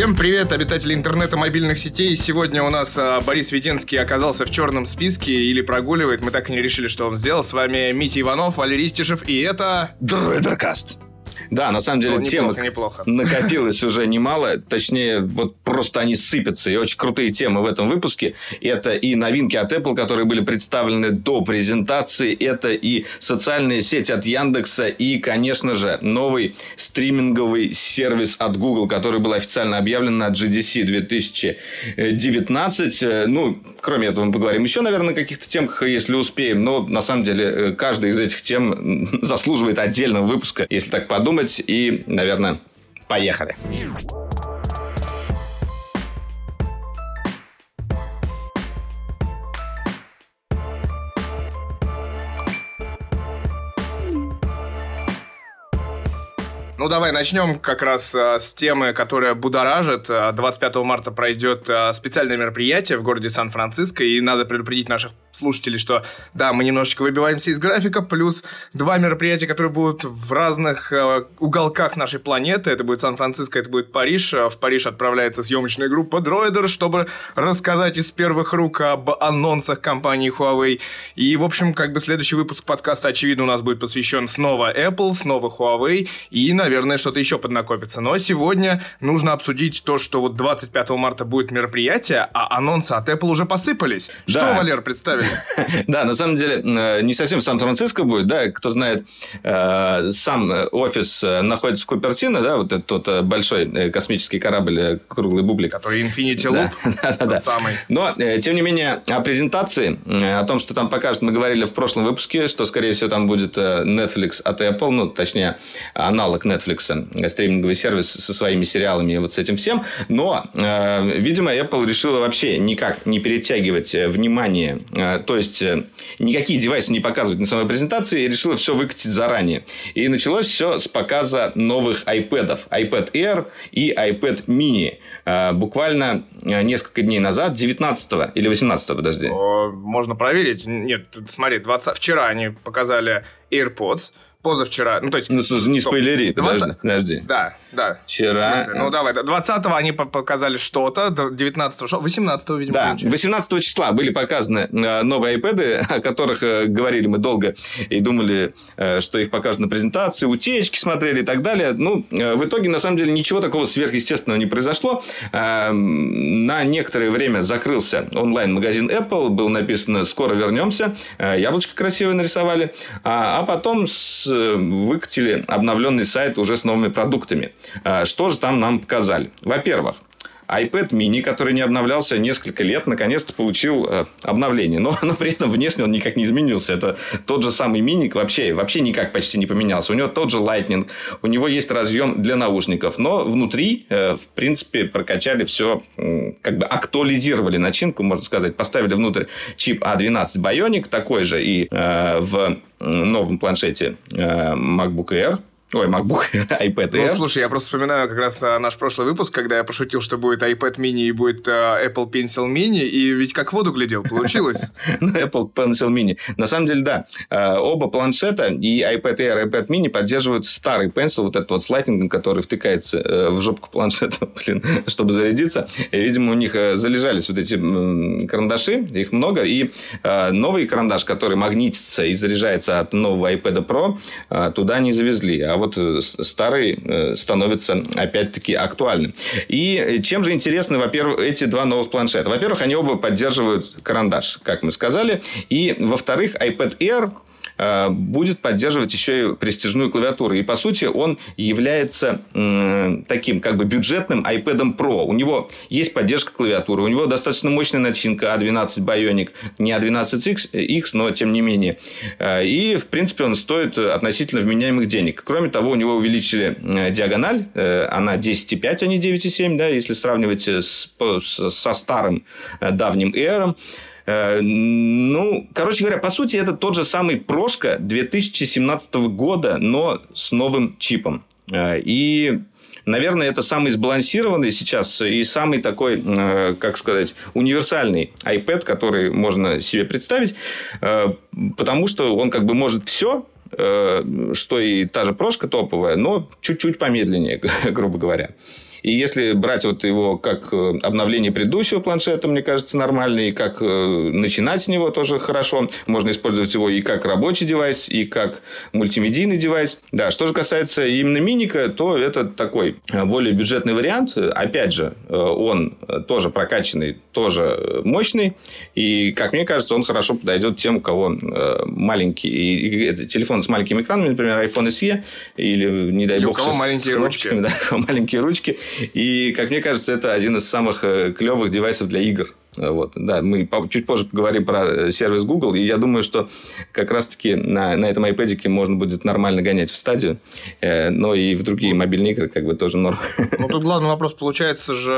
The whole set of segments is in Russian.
Всем привет, обитатели интернета мобильных сетей. Сегодня у нас а, Борис Веденский оказался в черном списке или прогуливает. Мы так и не решили, что он сделал. С вами Митя Иванов, Валерий Стишев и это... Дроидеркаст. Да, на самом деле Ну, неплохо, неплохо. накопилось уже немало. Точнее, вот просто они сыпятся. И очень крутые темы в этом выпуске. Это и новинки от Apple, которые были представлены до презентации. Это и социальные сети от Яндекса. И, конечно же, новый стриминговый сервис от Google, который был официально объявлен на GDC 2019. Э, Ну, кроме этого, мы поговорим еще, наверное, о каких-то темах, если успеем. Но, на самом деле, каждая из этих тем заслуживает отдельного выпуска, если так подумать. И, наверное, поехали. Ну, давай начнем как раз а, с темы, которая будоражит. А, 25 марта пройдет а, специальное мероприятие в городе Сан-Франциско, и надо предупредить наших слушателей, что да, мы немножечко выбиваемся из графика, плюс два мероприятия, которые будут в разных уголках нашей планеты. Это будет Сан-Франциско, это будет Париж. В Париж отправляется съемочная группа Droider, чтобы рассказать из первых рук об анонсах компании Huawei. И, в общем, как бы следующий выпуск подкаста, очевидно, у нас будет посвящен снова Apple, снова Huawei и, наверное, что-то еще поднакопится. Но сегодня нужно обсудить то, что вот 25 марта будет мероприятие, а анонсы от Apple уже посыпались. Что, Да. Валер, представили? Да, на самом деле, э, не совсем в Сан-Франциско будет, да, кто знает, э, сам э, офис находится в Купертино, да, вот этот тот большой космический корабль, круглый бублик. Который Infinity Loop. Да, самый. Но, тем не менее, о презентации, о том, что там покажут, мы говорили в прошлом выпуске, что, скорее всего, там будет Netflix от Apple, ну, точнее, аналог Netflix, э, стриминговый сервис со своими сериалами и вот с этим всем. Но, э, видимо, Apple решила вообще никак не перетягивать э, внимание, э, то есть, э, никакие девайсы не показывать на самой презентации, и решила все выкатить заранее. И началось все с показа новых iPad. iPad Air и iPad Mini. Э, Буквально э, несколько дней назад, 19 или 18, подожди. Можно проверить. Нет, смотри, 20... вчера они показали AirPods, позавчера, ну, то есть... Ну, не спойлери, 20 подожди. подожди. Да, да. Вчера... Ну, давай. 20-го они по- показали что-то, 19-го что? 18-го, видимо, Да, кончили. 18 числа были показаны э, новые iPad, о которых э, говорили мы долго и думали, э, что их покажут на презентации, утечки смотрели и так далее. Ну, в итоге, на самом деле, ничего такого сверхъестественного не произошло. Э, На некоторое время закрылся онлайн-магазин Apple, было написано «Скоро вернемся», яблочко красивое нарисовали, а а потом выкатили обновленный сайт уже с новыми продуктами. Э, Что же там нам показали? Во-первых, iPad mini, который не обновлялся несколько лет, наконец-то получил э, обновление. Но, но при этом внешне он никак не изменился. Это тот же самый мини, вообще, вообще никак почти не поменялся. У него тот же Lightning, у него есть разъем для наушников. Но внутри, э, в принципе, прокачали все, как бы актуализировали начинку, можно сказать. Поставили внутрь чип A12 Bionic, такой же и э, в новом планшете э, MacBook Air. Ой, MacBook iPad Air. Ну, слушай, я просто вспоминаю как раз а, наш прошлый выпуск, когда я пошутил, что будет iPad mini и будет а, Apple Pencil mini, и ведь как в воду глядел, получилось. Ну, Apple Pencil Mini. На самом деле, да. Э, Оба планшета, и iPad Air, и iPad Mini поддерживают старый Pencil, вот этот вот с лайтингом, который втыкается э, в жопку планшета, блин, чтобы зарядиться. И, видимо, у них э, залежались вот эти карандаши, их много. И новый карандаш, который магнитится и заряжается от нового iPad Pro, туда не завезли. А вот э, старый э, становится опять-таки актуальным. И э, чем же интересны, во-первых, эти два новых планшета? Во-первых, они оба поддерживают карандаш, как мы сказали. И, во-вторых, iPad Air будет поддерживать еще и престижную клавиатуру. И, по сути, он является таким как бы бюджетным iPad Pro. У него есть поддержка клавиатуры, у него достаточно мощная начинка A12 Bionic, не A12X, X, но тем не менее. Э, И, в принципе, он стоит относительно вменяемых денег. Кроме того, у него увеличили э, диагональ, э, она 10,5, а не 9,7, да, если сравнивать с, со старым э, давним Air. Э, Ну, короче говоря, по сути, это тот же самый прошка 2017 года, но с новым чипом. Э, И Наверное, это самый сбалансированный сейчас и самый такой, э, как сказать, универсальный iPad, который можно себе представить, потому что он как бы может все, что и та же прошка топовая, но чуть-чуть помедленнее, грубо говоря. И если брать вот его как э, обновление предыдущего планшета, мне кажется, нормально, и как э, начинать с него тоже хорошо. Можно использовать его и как рабочий девайс, и как мультимедийный девайс. Да, что же касается именно миника, то это такой э, более бюджетный вариант. Опять же, он тоже прокачанный, тоже мощный. И, как мне кажется, он хорошо подойдет тем, у кого маленький телефон с маленькими экранами, например, iPhone SE, или, не дай или бог, у кого маленькие ручки. Да, маленькие ручки. И, как мне кажется, это один из самых э, клевых девайсов для игр. Вот, да, мы чуть позже поговорим про э, сервис Google, и я думаю, что как раз-таки на, на этом iPad можно будет нормально гонять в стадию, э, но и в другие мобильные игры как бы тоже норм. Ну, тут главный вопрос, получается же,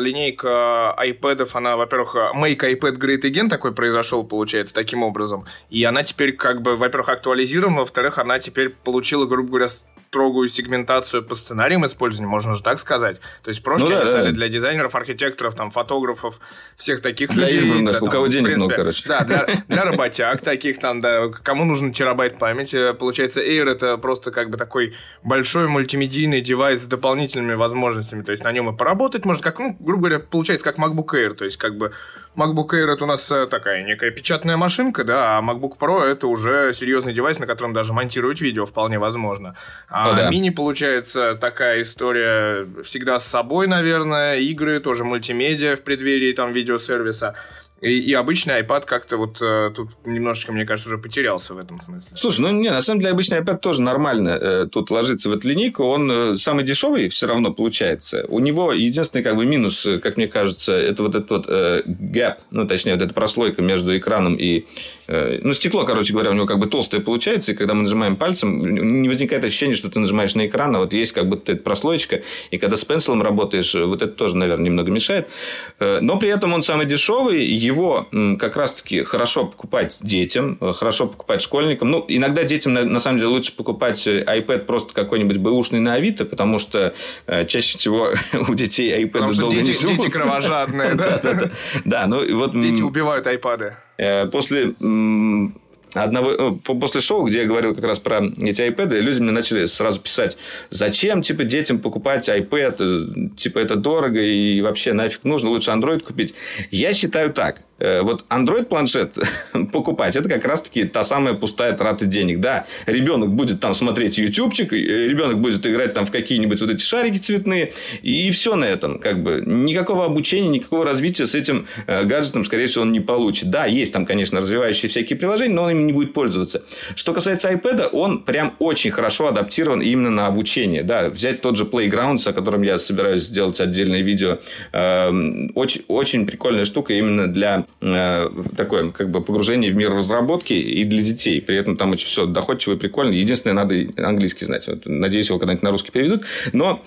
линейка iPad, она, во-первых, Make iPad Great Again такой произошел, получается, таким образом, и она теперь как бы, во-первых, актуализирована, во-вторых, она теперь получила, грубо говоря, строгую сегментацию по сценариям использования, можно же так сказать. То есть прошлые ну, да, стали да. для дизайнеров, архитекторов, там, фотографов, всех таких для людей. избранных, да, там, у кого денег принципе, много, короче. Да, для, для работяг таких там, да, кому нужен терабайт памяти. Получается, Air это просто как бы такой большой мультимедийный девайс с дополнительными возможностями. То есть на нем и поработать можно, как, ну, грубо говоря, получается как MacBook Air. То есть как бы MacBook Air это у нас э, такая некая печатная машинка, да, а MacBook Pro это уже серьезный девайс, на котором даже монтировать видео вполне возможно. А ну, да. мини, получается, такая история всегда с собой, наверное, игры, тоже мультимедиа в преддверии там видеосервиса. И, и обычный iPad как-то вот э, тут немножечко, мне кажется, уже потерялся в этом смысле. Слушай, ну не, на самом деле обычный iPad тоже нормально э, тут ложится в эту линейку. Он э, самый дешевый все равно получается. У него единственный как бы минус, э, как мне кажется, это вот этот вот э, gap, ну точнее вот эта прослойка между экраном и ну стекло, короче говоря, у него как бы толстое получается, и когда мы нажимаем пальцем, не возникает ощущение, что ты нажимаешь на экран, а вот есть как будто эта прослоечка, и когда с пенсилом работаешь, вот это тоже, наверное, немного мешает. Э, но при этом он самый дешевый, его как раз-таки хорошо покупать детям, э, хорошо покупать школьникам. Ну, иногда детям, на самом деле, лучше покупать э, iPad просто какой-нибудь бэушный на Авито, потому что э, чаще всего у детей iPad долго дети, не живут. Дети кровожадные. Да, ну вот... Дети убивают iPad. После одного, после шоу, где я говорил как раз про эти iPad, люди мне начали сразу писать, зачем, типа, детям покупать iPad, типа, это дорого и вообще нафиг нужно, лучше Android купить. Я считаю так, Э, вот Android планшет покупать, это как раз-таки та самая пустая трата денег. Да, ребенок будет там смотреть ютубчик, ребенок будет играть там в какие-нибудь вот эти шарики цветные, и все на этом. Как бы никакого обучения, никакого развития с этим э, гаджетом, скорее всего, он не получит. Да, есть там, конечно, развивающие всякие приложения, но он ими не будет пользоваться. Что касается iPad, он прям очень хорошо адаптирован именно на обучение. Да, взять тот же Playgrounds, о котором я собираюсь сделать отдельное видео, эм, очень, очень прикольная штука именно для Э, такое как бы погружение в мир разработки и для детей. При этом там очень все доходчиво и прикольно. Единственное, надо английский знать. Вот, надеюсь, его когда-нибудь на русский переведут. Но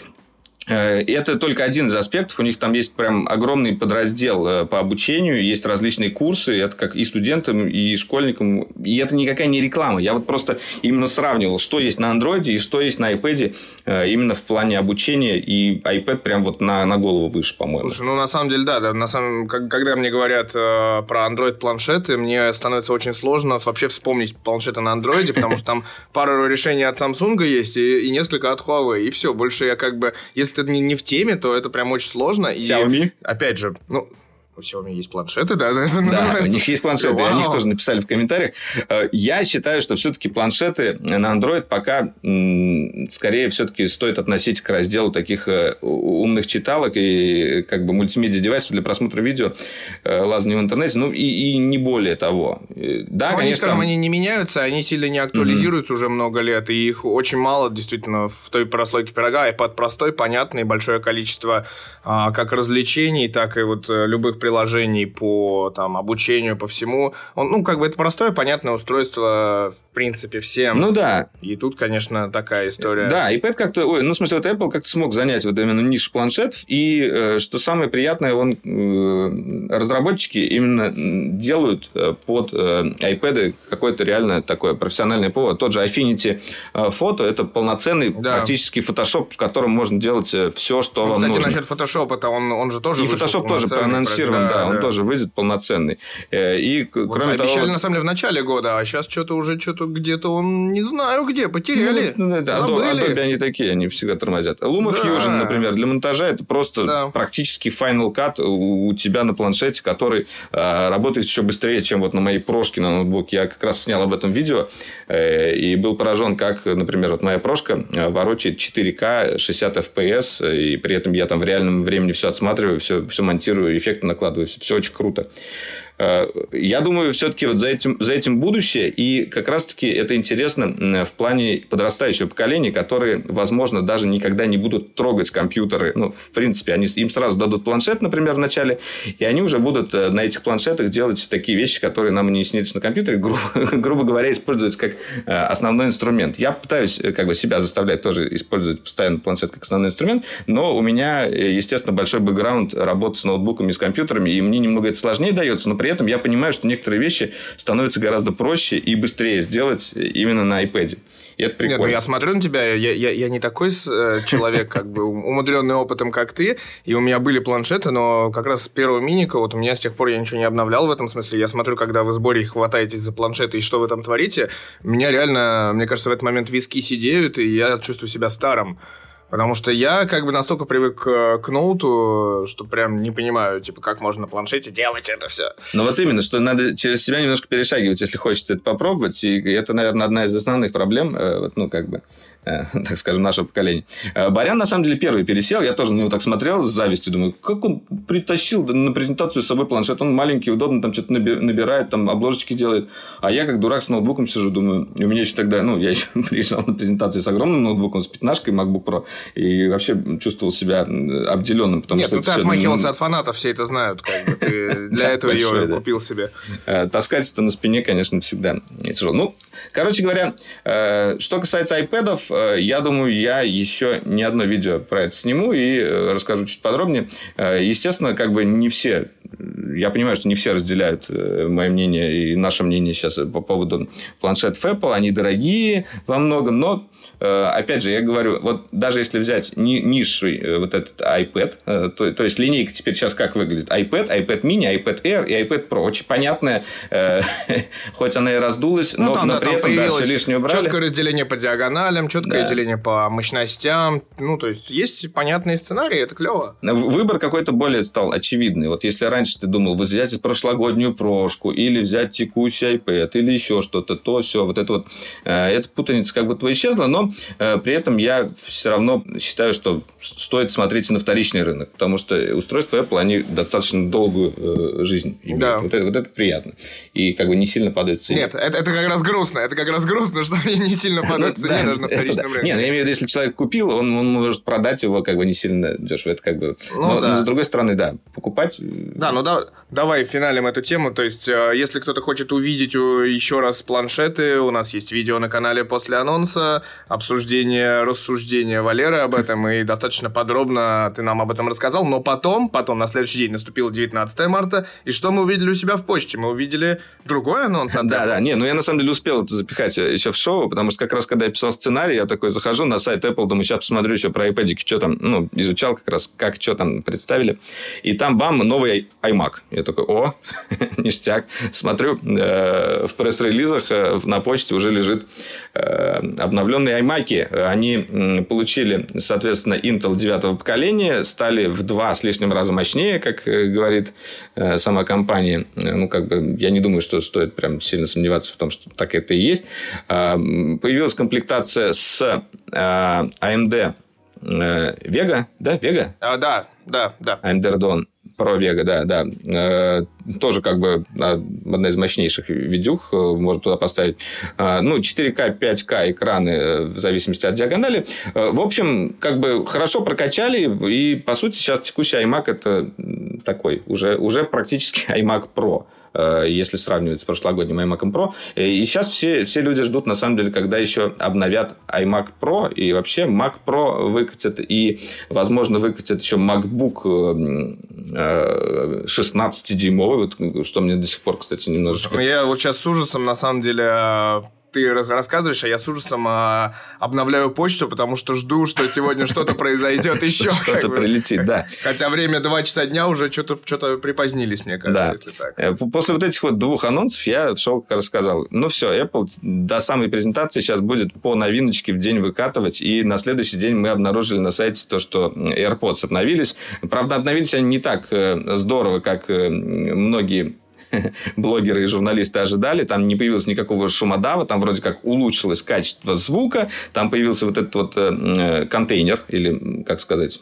Э, это только один из аспектов. У них там есть прям огромный подраздел э, по обучению. Есть различные курсы. Это как и студентам, и школьникам. И это никакая не реклама. Я вот просто именно сравнивал, что есть на андроиде и что есть на iPad э, именно в плане обучения. И iPad прям вот на, на голову выше, по-моему. Слушай, ну на самом деле, да. да на самом, когда мне говорят э, про Android планшеты, мне становится очень сложно вообще вспомнить планшеты на андроиде, потому что там пару решений от Samsung есть и, и несколько от Huawei. И все. Больше я как бы... Если если ты не, не в теме, то это прям очень сложно. Xiaomi? И, опять же, ну, у Xiaomi есть планшеты, да? Да, у них есть планшеты, Вау. о них тоже написали в комментариях. Э, я считаю, что все-таки планшеты на Android пока скорее все-таки стоит относить к разделу таких э, умных читалок и как бы мультимедиа девайсов для просмотра видео, э, лазания в интернете, ну и, и не более того. Да, ну, конечно. Они, скажем, они не меняются, они сильно не актуализируются mm-hmm. уже много лет, и их очень мало действительно в той прослойке пирога. iPad простой, понятный, большое количество а, как развлечений, так и вот любых приложений по там, обучению, по всему. Он, ну, как бы это простое, понятное устройство, принципе, всем. Ну да. И тут, конечно, такая история. Да, iPad как-то, ой, ну, в смысле, вот Apple как-то смог занять вот именно ниш планшетов, и э, что самое приятное, он э, разработчики именно делают э, под iPad какое-то реально такое профессиональное ПО. Тот же Affinity фото, это полноценный да. практически Photoshop, в котором можно делать все, что ну, вам кстати, нужно. Кстати, насчет Photoshop, это он, он же тоже И Photoshop тоже проанонсирован да, да, он тоже выйдет полноценный. И, вот кроме обещали, того... на самом деле, в начале года, а сейчас что-то уже что-то что-то где-то он, не знаю где, потеряли. Ну, это, Adobe, Adobe они такие, они всегда тормозят. LumaFusion, да. например, для монтажа это просто да. практически Final Cut у, у тебя на планшете, который э, работает еще быстрее, чем вот на моей прошке на ноутбуке. Я как раз снял об этом видео э, и был поражен, как, например, вот моя прошка э, ворочает 4К 60 FPS, и при этом я там в реальном времени все отсматриваю, все, все монтирую, эффекты накладываю, все, все очень круто. Э, я думаю, все-таки вот за этим, за этим будущее. И как раз-таки это интересно в плане подрастающего поколения, которые, возможно, даже никогда не будут трогать компьютеры. Ну, в принципе, они, им сразу дадут планшет, например, в начале, и они уже будут э, на этих планшетах делать такие вещи, которые нам не снились на компьютере, грубо, грубо говоря, использовать как э, основной инструмент. Я пытаюсь как бы себя заставлять тоже использовать постоянно планшет как основной инструмент, но у меня, естественно, большой бэкграунд работы с ноутбуками, с компьютерами, и мне немного это сложнее дается, но при этом я понимаю, что некоторые вещи становятся гораздо проще и быстрее сделать именно на iPad. И это прикольно. Нет, ну я смотрю на тебя, я, я, я не такой э, человек, как бы умудренный опытом, как ты, и у меня были планшеты, но как раз с первого миника, вот у меня с тех пор я ничего не обновлял в этом смысле. Я смотрю, когда вы в сборе хватаетесь за планшеты и что вы там творите, меня реально, мне кажется, в этот момент виски сидеют, и я чувствую себя старым. Потому что я как бы настолько привык э, к ноуту, что прям не понимаю, типа, как можно на планшете делать это все. Ну вот именно, что надо через себя немножко перешагивать, если хочется это попробовать. И это, наверное, одна из основных проблем, э, вот, ну, как бы, так скажем, нашего поколения. Э, Барян, на самом деле, первый пересел. Я тоже на него так смотрел с завистью. Думаю, как он притащил на презентацию с собой планшет. Он маленький, удобно, там что-то набирает, там обложечки делает. А я, как дурак, с ноутбуком сижу, думаю, у меня еще тогда, ну, я еще приезжал на презентации с огромным ноутбуком, с пятнашкой MacBook Pro. И вообще чувствовал себя обделенным. Потому Нет, что ну ты отмахивался от фанатов, все это знают. Как бы. Ты для этого ее купил себе. Э, таскать это на спине, конечно, всегда тяжело. Ну, короче говоря, что касается iPad, Э, я думаю, я еще не одно видео про это сниму и э, расскажу чуть подробнее. Э, естественно, как бы не все я понимаю, что не все разделяют мое мнение и наше мнение сейчас по поводу планшетов Apple. Они дорогие во многом, но Э, опять же, я говорю, вот даже если взять ни, низший э, вот этот iPad, э, то, то есть линейка теперь сейчас как выглядит? iPad, iPad mini, iPad Air и iPad Pro. Очень понятная, хоть она и раздулась, ну, но, там, но да, при этом да, все лишнее убрали. Четкое разделение по диагоналям, четкое да. разделение по мощностям. Ну, то есть, есть понятные сценарии, это клево. Выбор какой-то более стал очевидный. Вот если раньше ты думал, взять прошлогоднюю прошку, или взять текущий iPad, или еще что-то, то все, вот это вот, эта путаница как будто исчезла, но Э, при этом я все равно считаю, что стоит смотреть на вторичный рынок, потому что устройства Apple, они достаточно долгую э, жизнь имеют. Да. Вот, это, вот это приятно. И как бы не сильно падают в цене. Нет, это, это как раз грустно. Это как раз грустно, что они не сильно падают в цене даже на вторичном рынке. Нет, я имею в виду, если человек купил, он, он может продать его как бы не сильно дешево. Это как бы... Ну, но, да. но, с другой стороны, да, покупать... Э, да, ну да, давай финалим эту тему. То есть, если кто-то хочет увидеть еще раз планшеты, у нас есть видео на канале после анонса, обсуждение, рассуждение Валеры об этом, и достаточно подробно ты нам об этом рассказал. Но потом, потом на следующий день наступило 19 марта, и что мы увидели у себя в почте? Мы увидели другой анонс. Да, да, не, ну я на самом деле успел это запихать еще в шоу, потому что как раз когда я писал сценарий, я такой захожу на сайт Apple, думаю, сейчас посмотрю еще про iPad, что там, ну, изучал как раз, как, что там представили. И там, бам, новый iMac. Я такой, о, ништяк. Смотрю, э, в пресс-релизах э, на почте уже лежит э, обновленный iMac, они получили, соответственно, Intel 9 поколения, стали в два с лишним раза мощнее, как э, говорит э, сама компания. Ну, как бы, я не думаю, что стоит прям сильно сомневаться в том, что так это и есть. А, появилась комплектация с AMD Vega, да, Vega? А, да, да, да. AMD Radeon Vega, да, да. Э, тоже как бы одна из мощнейших видюх, э, можно туда поставить. Э, ну, 4К, 5К экраны в зависимости от диагонали. В общем, как бы хорошо прокачали, и, по сути, сейчас текущий iMac это такой, уже, уже практически iMac Pro. Э, если сравнивать с прошлогодним iMac Pro. Э, и сейчас все, все люди ждут, на самом деле, когда еще обновят iMac Pro, и вообще Mac Pro выкатят, и, возможно, выкатят еще MacBook 16-дюймовый, вот, что мне до сих пор, кстати, немножечко... Я вот сейчас с ужасом, на самом деле, ты рассказываешь, а я с ужасом а, обновляю почту, потому что жду, что сегодня что-то произойдет еще. Что-то прилетит, да. Хотя время 2 часа дня уже что-то припозднились, мне кажется, если так. Э, после вот этих вот двух анонсов я в шоу рассказал. Ну все, Apple до самой презентации сейчас будет по новиночке в день выкатывать, и на следующий день мы обнаружили на сайте то, что AirPods обновились. Правда, обновились они не так э, здорово, как э, многие блогеры и журналисты ожидали. Там не появилось никакого шумодава, там вроде как улучшилось качество звука, там появился вот этот вот э, контейнер, или, как сказать,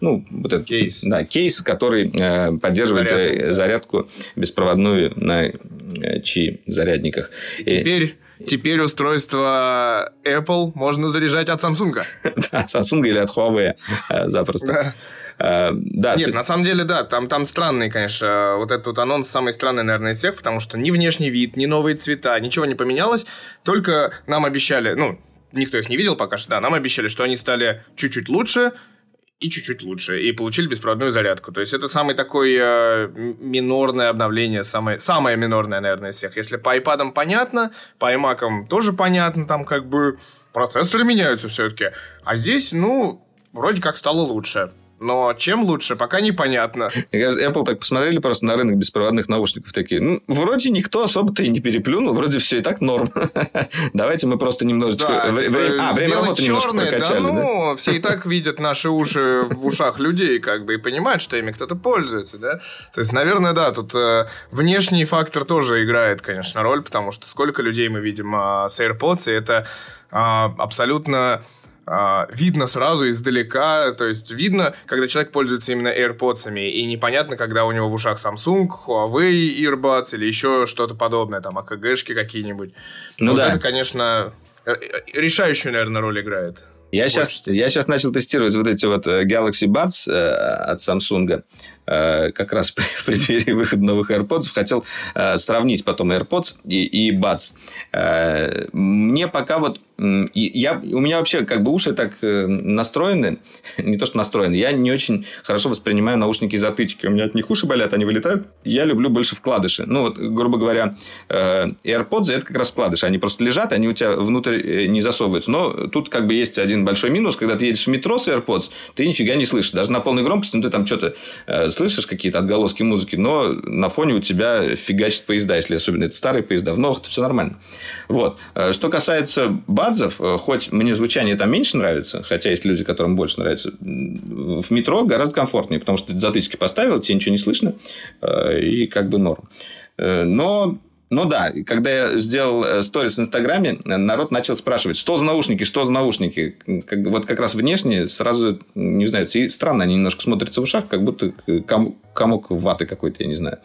ну, вот этот кейс, да, кейс который э, поддерживает зарядку, э, зарядку беспроводную на э, чи зарядниках. Теперь Теперь устройство Apple можно заряжать от Samsung. от Samsung или от Huawei э, запросто. Э, да, Нет, ц... на самом деле, да, там, там странный, конечно, вот этот вот анонс самый странный, наверное, из всех, потому что ни внешний вид, ни новые цвета, ничего не поменялось, только нам обещали, ну, никто их не видел пока что, да, нам обещали, что они стали чуть-чуть лучше, и чуть-чуть лучше, и получили беспроводную зарядку. То есть, это самый такой э, минорное обновление, самое, самое минорное, наверное, из всех. Если по iPad понятно, по iMac тоже понятно, там как бы процессоры меняются все-таки. А здесь, ну, вроде как стало лучше. Но чем лучше, пока непонятно. Мне кажется, Apple так посмотрели просто на рынок беспроводных наушников такие. Ну, вроде никто особо-то и не переплюнул, вроде все и так норм. Давайте мы просто немножечко... Да, вре... типа, а, время работы немножко прокачали. Да, ну, да? все и так видят наши уши в ушах людей, как бы, и понимают, что ими кто-то пользуется, да? То есть, наверное, да, тут э, внешний фактор тоже играет, конечно, роль, потому что сколько людей мы видим э, с AirPods, и это э, абсолютно видно сразу издалека, то есть видно, когда человек пользуется именно AirPods, и непонятно, когда у него в ушах Samsung, Huawei Earbuds или еще что-то подобное, там АКГшки какие-нибудь. Ну вот да. Это, конечно, э, э, решающую, наверное, роль играет. Я сейчас, я сейчас начал тестировать вот эти вот э, Galaxy Buds от Samsung. Как раз в преддверии выхода новых AirPods. Хотел сравнить потом AirPods и, и Buds. Мне пока вот и я, у меня вообще как бы уши так э, настроены, не то что настроены, я не очень хорошо воспринимаю наушники затычки. У меня от них уши болят, они вылетают. Я люблю больше вкладыши. Ну, вот, грубо говоря, э, AirPods это как раз вкладыши. Они просто лежат, они у тебя внутрь э, не засовываются. Но тут как бы есть один большой минус. Когда ты едешь в метро с AirPods, ты нифига не слышишь. Даже на полной громкости, ну, ты там что-то слышишь, какие-то отголоски музыки, но на фоне у тебя фигачит поезда, если особенно это старые поезда. В новых это все нормально. Вот. Что касается бадзов, э, хоть мне звучание там меньше нравится, хотя есть люди, которым больше нравится, в метро гораздо комфортнее, потому что ты затычки поставил, тебе ничего не слышно, э, и как бы норм. Э, но но да, когда я сделал сторис в Инстаграме, народ начал спрашивать, что за наушники, что за наушники. Как, вот как раз внешне сразу, не знаю, странно они немножко смотрятся в ушах, как будто комок ваты какой-то, я не знаю.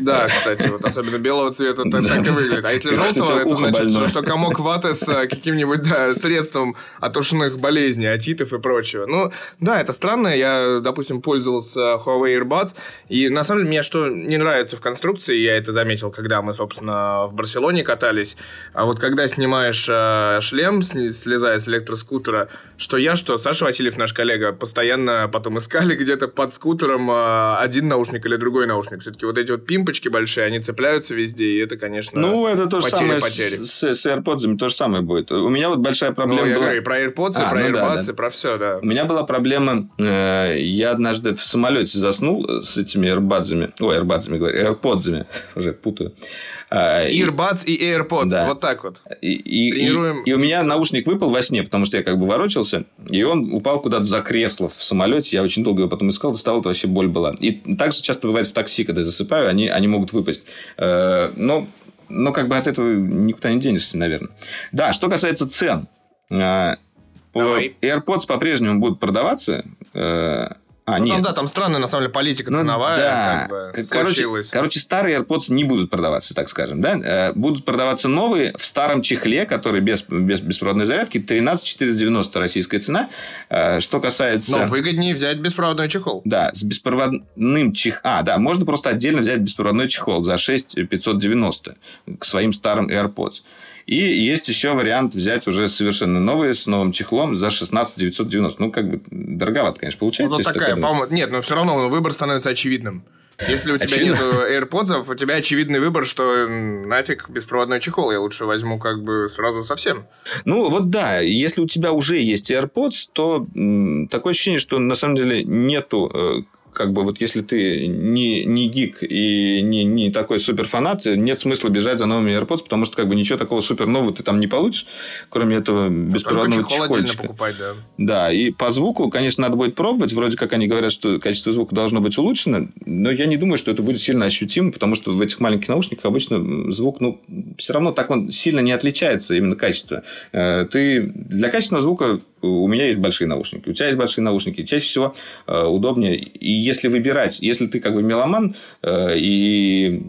Да, кстати, вот особенно белого цвета так, так и выглядит. А если желтого, это значит, что, что комок ваты с э, каким-нибудь да, средством от ушных болезней, отитов и прочего. Ну, да, это странно. Я, допустим, пользовался Huawei Earbuds, и на самом деле мне что не нравится в конструкции, я это заметил, когда мы, собственно, в Барселоне катались, а вот когда снимаешь э, шлем, слезая с электроскутера, что я, что Саша Васильев, наш коллега, постоянно потом искали где-то под скутером э, один наушник или другой наушник. Все-таки вот эти вот пимпы пимпочки большие, они цепляются везде, и это, конечно, Ну, это то же самое потери. С, с AirPods, то же самое будет. У меня вот большая проблема ну, я была... говорю, и про AirPods, а, и про ну, AirPods, да, да. и про все, да. У меня была проблема, э, я однажды в самолете заснул с этими AirPods, ой, AirPods, говорю, AirPods, уже путаю. А, Earbuds и, и AirPods, да. вот так вот. И, и, и, и у меня наушник выпал во сне, потому что я как бы ворочался, и он упал куда-то за кресло в самолете. Я очень долго его потом искал, доставал, это вообще боль была. И так же часто бывает в такси, когда я засыпаю, они, они могут выпасть. Э, но, но как бы от этого никуда не денешься, наверное. Да, что касается цен. Э, Давай. AirPods по-прежнему будут продаваться э, а, ну, нет. Там, да, там странная, на самом деле, политика ну, ценовая. Да. Как бы, короче, короче, старые AirPods не будут продаваться, так скажем. Да? Э, будут продаваться новые в старом чехле, который без, без беспроводной зарядки. 13 490 российская цена. Э, что касается... Но выгоднее взять беспроводной чехол. Да, с беспроводным чехлом. А, да, можно просто отдельно взять беспроводной чехол за 6 590 к своим старым AirPods. И есть еще вариант взять уже совершенно новые с новым чехлом за 16 990. Ну, как бы дороговато, конечно, получается. Ну, такая, по Нет, но все равно выбор становится очевидным. Если у тебя Очевидно. нету AirPods, у тебя очевидный выбор, что нафиг беспроводной чехол, я лучше возьму как бы сразу совсем. Ну, вот да, если у тебя уже есть AirPods, то м, такое ощущение, что на самом деле нету э, как бы вот если ты не, не гик и не, не такой супер фанат, нет смысла бежать за новыми AirPods, потому что как бы ничего такого супер нового ты там не получишь, кроме этого беспроводного чехол чехольчика. покупать, да. Да, и по звуку, конечно, надо будет пробовать. Вроде как они говорят, что качество звука должно быть улучшено, но я не думаю, что это будет сильно ощутимо, потому что в этих маленьких наушниках обычно звук, ну, все равно так он сильно не отличается, именно качество. Э, ты для качественного звука у меня есть большие наушники, у тебя есть большие наушники. Чаще всего э, удобнее. И если выбирать, если ты как бы меломан, э, и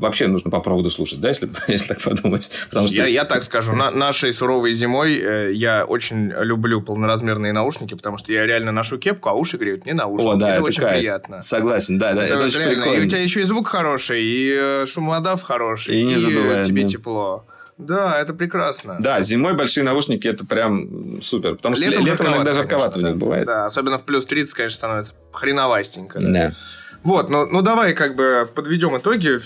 вообще нужно по проводу слушать, да, если, если так подумать. Потому что... я, я так скажу, на, нашей суровой зимой э, я очень люблю полноразмерные наушники, потому что я реально ношу кепку, а уши греют не наушники. О, да, это, это очень кайф. приятно. Согласен, да, да, это, это очень реально. прикольно. И у тебя еще и звук хороший, и шумодав хороший, и, не задувает, тебе да. тепло. Да, это прекрасно. Да, зимой большие наушники это прям супер. Потому что летом, летом иногда жарковато у них бывает. Да, особенно в плюс 30, конечно, становится хреновастенько. Да. да. Вот, ну, ну давай как бы подведем итоги.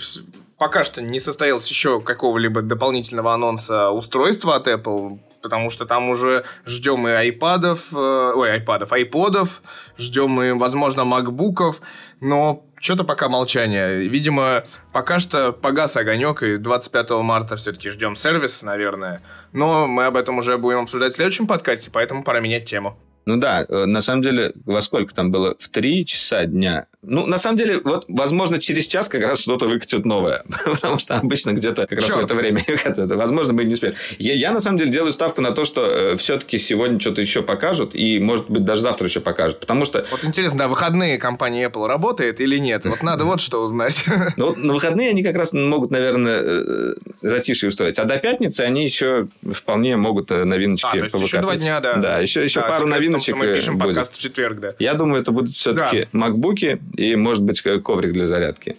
Пока что не состоялось еще какого-либо дополнительного анонса устройства от Apple потому что там уже ждем и айпадов, э, ой, айпадов, айподов, ждем мы, возможно, макбуков, но что-то пока молчание. Видимо, пока что погас огонек, и 25 марта все-таки ждем сервис, наверное. Но мы об этом уже будем обсуждать в следующем подкасте, поэтому пора менять тему. Ну да, э, на самом деле, во сколько там было? В три часа дня. Ну, на самом деле, вот, возможно, через час как раз что-то выкатят новое. Потому что обычно где-то как раз Черт. в это время Возможно, мы не успели. Я, я, на самом деле, делаю ставку на то, что э, все-таки сегодня что-то еще покажут, и, может быть, даже завтра еще покажут. Потому что... Вот интересно, да, выходные компания Apple работает или нет? Вот надо вот что узнать. Ну, на выходные они как раз могут, наверное, э, затишье устроить. А до пятницы они еще вполне могут новиночки а, то есть еще два дня, да. Да, еще, еще пару новинок том, мы пишем будет. подкаст в четверг, да. Я думаю, это будут все-таки да. макбуки и, может быть, коврик для зарядки.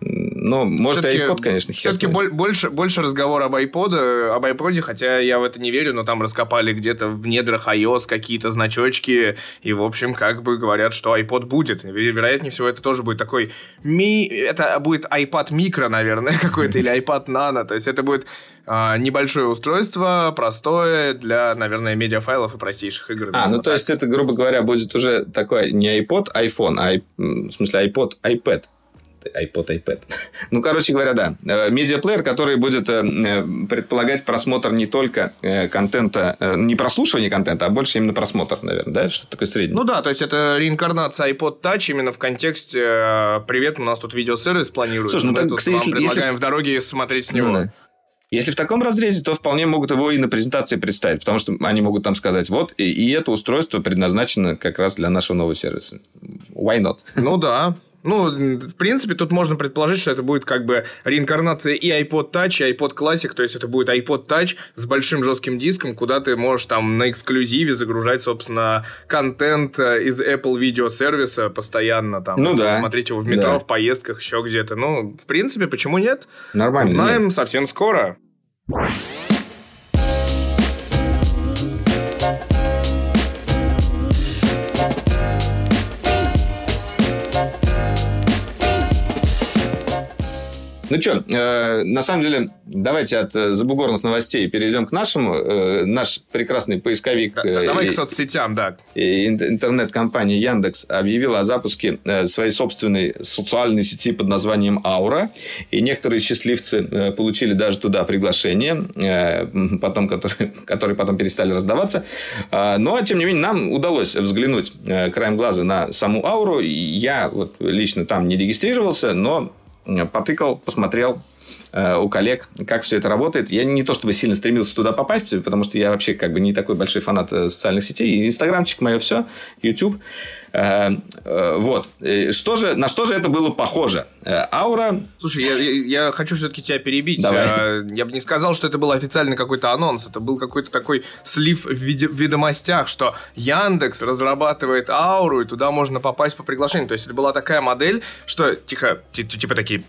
Ну, может, и iPod, конечно, Все-таки больше, больше разговора об iPod, об iPod, хотя я в это не верю, но там раскопали где-то в недрах iOS какие-то значочки, и, в общем, как бы говорят, что iPod будет. Вероятнее всего, это тоже будет такой... Ми... Это будет iPad микро, наверное, какой-то, или iPad nano, то есть это будет а, небольшое устройство, простое для, наверное, медиафайлов и простейших игр. А, ну то есть это, грубо говоря, будет уже такой не iPod, iPhone, а в смысле iPod, iPad iPod, iPad. ну, короче говоря, да. Э, медиаплеер, который будет э, э, предполагать просмотр не только контента, не прослушивание контента, а больше именно просмотр, наверное, да? Что такое средний? Ну да, то есть это реинкарнация iPod Touch именно в контексте «Привет, у нас тут видеосервис планируется. Слушай, ну так, кстати, если, предлагаем если... в дороге смотреть с него. Ну, да. Если в таком разрезе, то вполне могут его и на презентации представить, потому что они могут там сказать, вот, и, и это устройство предназначено как раз для нашего нового сервиса. Why not? Ну да, ну, в принципе, тут можно предположить, что это будет как бы реинкарнация и iPod Touch, и iPod Classic, то есть это будет iPod Touch с большим жестким диском, куда ты можешь там на эксклюзиве загружать, собственно, контент э, из Apple видеосервиса постоянно там. Ну да. Смотреть его в метро, да. в поездках, еще где-то. Ну, в принципе, почему нет? Нормально. Знаем совсем скоро. Ну что, э, на самом деле, давайте от э, забугорных новостей перейдем к нашему. Э, наш прекрасный поисковик... Да, э, давай к соцсетям, да. Интернет-компания Яндекс объявила о запуске э, своей собственной социальной сети под названием Аура. И некоторые счастливцы э, получили даже туда приглашение, э, потом, которые, которые потом перестали раздаваться. Э, но, тем не менее, нам удалось взглянуть э, краем глаза на саму Ауру. Я вот лично там не регистрировался, но потыкал, посмотрел э, у коллег, как все это работает. Я не то чтобы сильно стремился туда попасть, потому что я вообще как бы не такой большой фанат э, социальных сетей. Инстаграмчик мое все, YouTube. Э, э, вот. Что же, на что же это было похоже? Э, аура... Слушай, я, я, я хочу все-таки тебя перебить. Давай. Я бы не сказал, что это был официальный какой-то анонс. Это был какой-то такой слив в, виде, ведомостях, что Яндекс разрабатывает ауру, и туда можно попасть по приглашению. То есть, это была такая модель, что тихо, типа такие...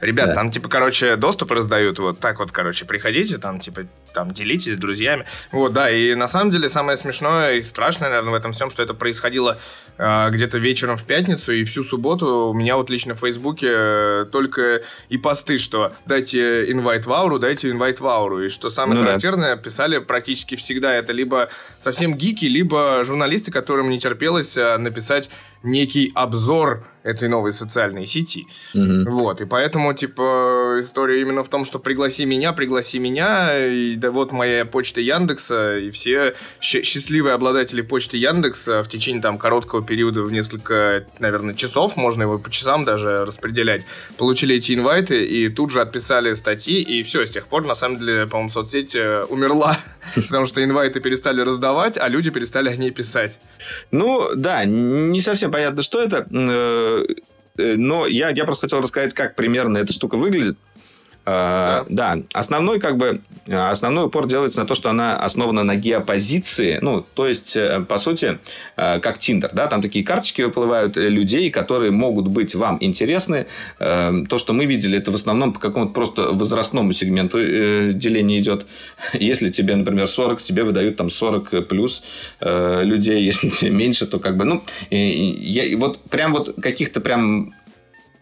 Ребят, да. там, типа, короче, все доступы раздают, вот так вот, короче, приходите, там, типа, там, делитесь с друзьями. Вот, да, и на самом деле самое смешное и страшное, наверное, в этом всем, что это происходило где-то вечером в пятницу, и всю субботу у меня вот лично в Фейсбуке э, только и посты, что дайте инвайт в ауру, дайте инвайт в ауру. И что самое ну, характерное, да. писали практически всегда это либо совсем гики, либо журналисты, которым не терпелось э, написать некий обзор этой новой социальной сети. Угу. Вот, и поэтому, типа, история именно в том, что пригласи меня, пригласи меня, и да вот моя почта Яндекса, и все счастливые обладатели почты Яндекса в течение там короткого периода в несколько, наверное, часов, можно его по часам даже распределять, получили эти инвайты и тут же отписали статьи, и все, с тех пор, на самом деле, по-моему, соцсеть э, умерла, потому что инвайты перестали раздавать, а люди перестали о ней писать. Ну, да, не совсем понятно, что это. Э, э, но я, я просто хотел рассказать, как примерно эта штука выглядит. Да. да, основной как бы основной упор делается на то, что она основана на геопозиции, ну то есть э, по сути э, как Тиндер, да, там такие карточки выплывают э, людей, которые могут быть вам интересны. То, что мы видели, это в основном по какому-то просто возрастному сегменту деления идет. Если тебе, например, 40, тебе выдают там 40 плюс людей, если тебе меньше, то как бы ну я вот прям вот каких-то прям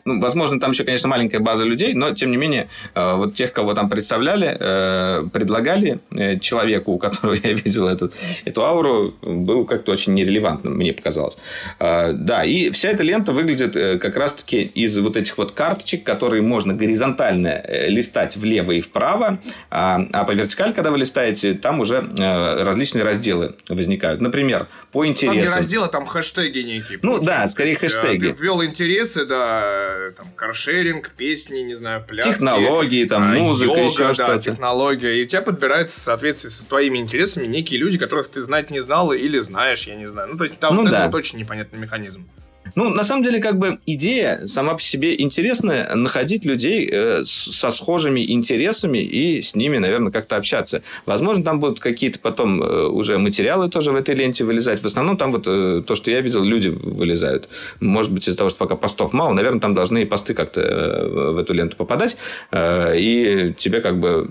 ну, возможно, там еще, конечно, маленькая база людей, но, тем не менее, э, вот тех, кого там представляли, э, предлагали э, человеку, у которого я видел этот, эту ауру, был как-то очень нерелевантным, мне показалось. Да, и вся эта лента выглядит как раз-таки из вот этих вот карточек, которые можно горизонтально листать влево и вправо, а, а по вертикали, когда вы листаете, там уже различные разделы возникают. Например, по интересам. Там не разделы, там хэштеги некие. Ну, да, скорее хэштеги. Ты ввел интересы, да, там, каршеринг, песни, не знаю, пляски. Технологии, там, а, музыка, йога, еще да, что-то. технология. И у тебя подбирается в соответствии со твоими интересами некие люди, которых ты знать не знал или знаешь, я не знаю. Ну, то есть там ну, это да. вот очень непонятный механизм. Ну, на самом деле, как бы идея сама по себе интересная, находить людей э, со схожими интересами и с ними, наверное, как-то общаться. Возможно, там будут какие-то потом э, уже материалы тоже в этой ленте вылезать. В основном там вот э, то, что я видел, люди вылезают. Может быть, из-за того, что пока постов мало, наверное, там должны и посты как-то э, в эту ленту попадать. Э, и тебе как бы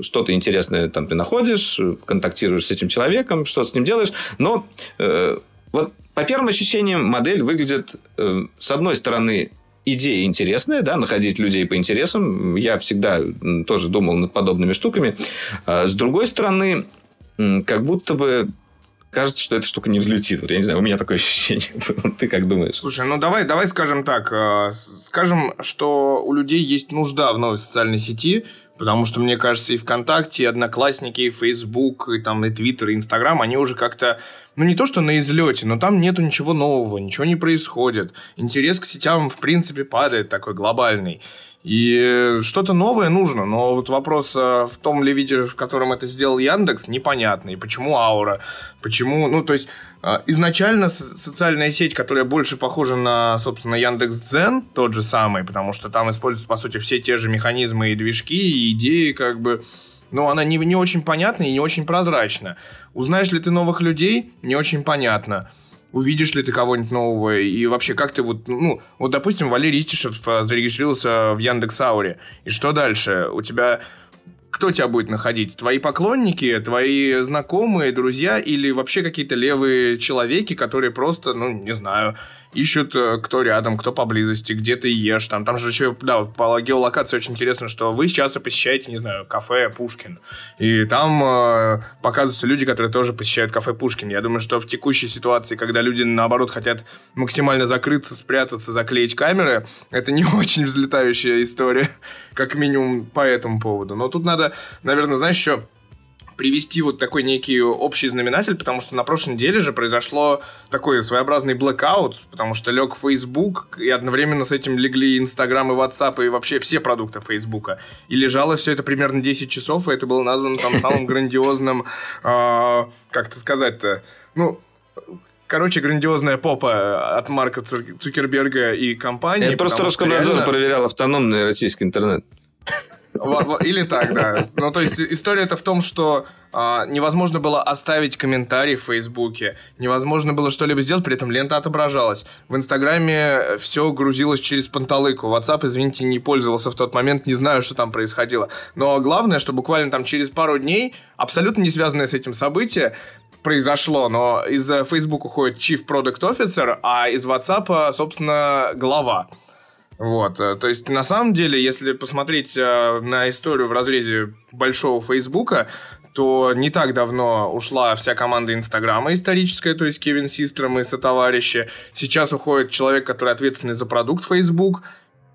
что-то интересное там ты находишь, контактируешь с этим человеком, что с ним делаешь. Но э, вот по первым ощущениям модель выглядит, э, с одной стороны, идея интересная, да, находить людей по интересам. Я всегда тоже думал над подобными штуками. А с другой стороны, как будто бы кажется, что эта штука не взлетит. Вот я не знаю, у меня такое ощущение. Ты как думаешь? Слушай, ну давай, давай скажем так. Э, скажем, что у людей есть нужда в новой социальной сети, Потому что, мне кажется, и ВКонтакте, и Одноклассники, и Фейсбук, и там и Твиттер, и Инстаграм, они уже как-то, ну не то что на излете, но там нету ничего нового, ничего не происходит. Интерес к сетям, в принципе, падает такой глобальный. И что-то новое нужно, но вот вопрос э, в том ли виде, в котором это сделал Яндекс, непонятный. Почему Аура? Почему, ну, то есть, э, изначально социальная сеть, которая больше похожа на, собственно, Яндекс.Дзен, тот же самый, потому что там используются, по сути, все те же механизмы и движки, и идеи, как бы, но она не, не очень понятна и не очень прозрачна. Узнаешь ли ты новых людей? Не очень понятно увидишь ли ты кого-нибудь нового, и вообще, как ты вот, ну, вот, допустим, Валерий Истишев э, зарегистрировался в Яндекс Ауре, и что дальше? У тебя кто тебя будет находить? Твои поклонники, твои знакомые, друзья или вообще какие-то левые человеки, которые просто, ну, не знаю, ищут, э, кто рядом, кто поблизости, где ты ешь. Там, там же еще, да, по геолокации очень интересно, что вы часто посещаете, не знаю, кафе Пушкин. И там э, показываются люди, которые тоже посещают кафе Пушкин. Я думаю, что в текущей ситуации, когда люди, наоборот, хотят максимально закрыться, спрятаться, заклеить камеры, это не очень взлетающая история, как минимум по этому поводу. Но тут надо, наверное, знаешь, еще привести вот такой некий общий знаменатель, потому что на прошлой неделе же произошло такой своеобразный блэкаут, потому что лег Facebook, и одновременно с этим легли Instagram и WhatsApp, и вообще все продукты Facebook. И лежало все это примерно 10 часов, и это было названо там самым грандиозным, а, как это сказать-то, ну, Короче, грандиозная попа от Марка Цукерберга и компании. Это просто Роскомнадзор реально... проверял автономный российский интернет. Или так, да. Ну, то есть, история это в том, что а, невозможно было оставить комментарий в Фейсбуке, невозможно было что-либо сделать, при этом лента отображалась. В Инстаграме все грузилось через панталыку. WhatsApp, извините, не пользовался в тот момент, не знаю, что там происходило. Но главное, что буквально там через пару дней, абсолютно не связанное с этим событие, произошло, но из Facebook уходит Chief Product Officer, а из WhatsApp, собственно, глава. Вот, э, то есть, на самом деле, если посмотреть э, на историю в разрезе большого Фейсбука, то не так давно ушла вся команда Инстаграма историческая, то есть Кевин Систром и сотоварищи. Сейчас уходит человек, который ответственный за продукт Facebook,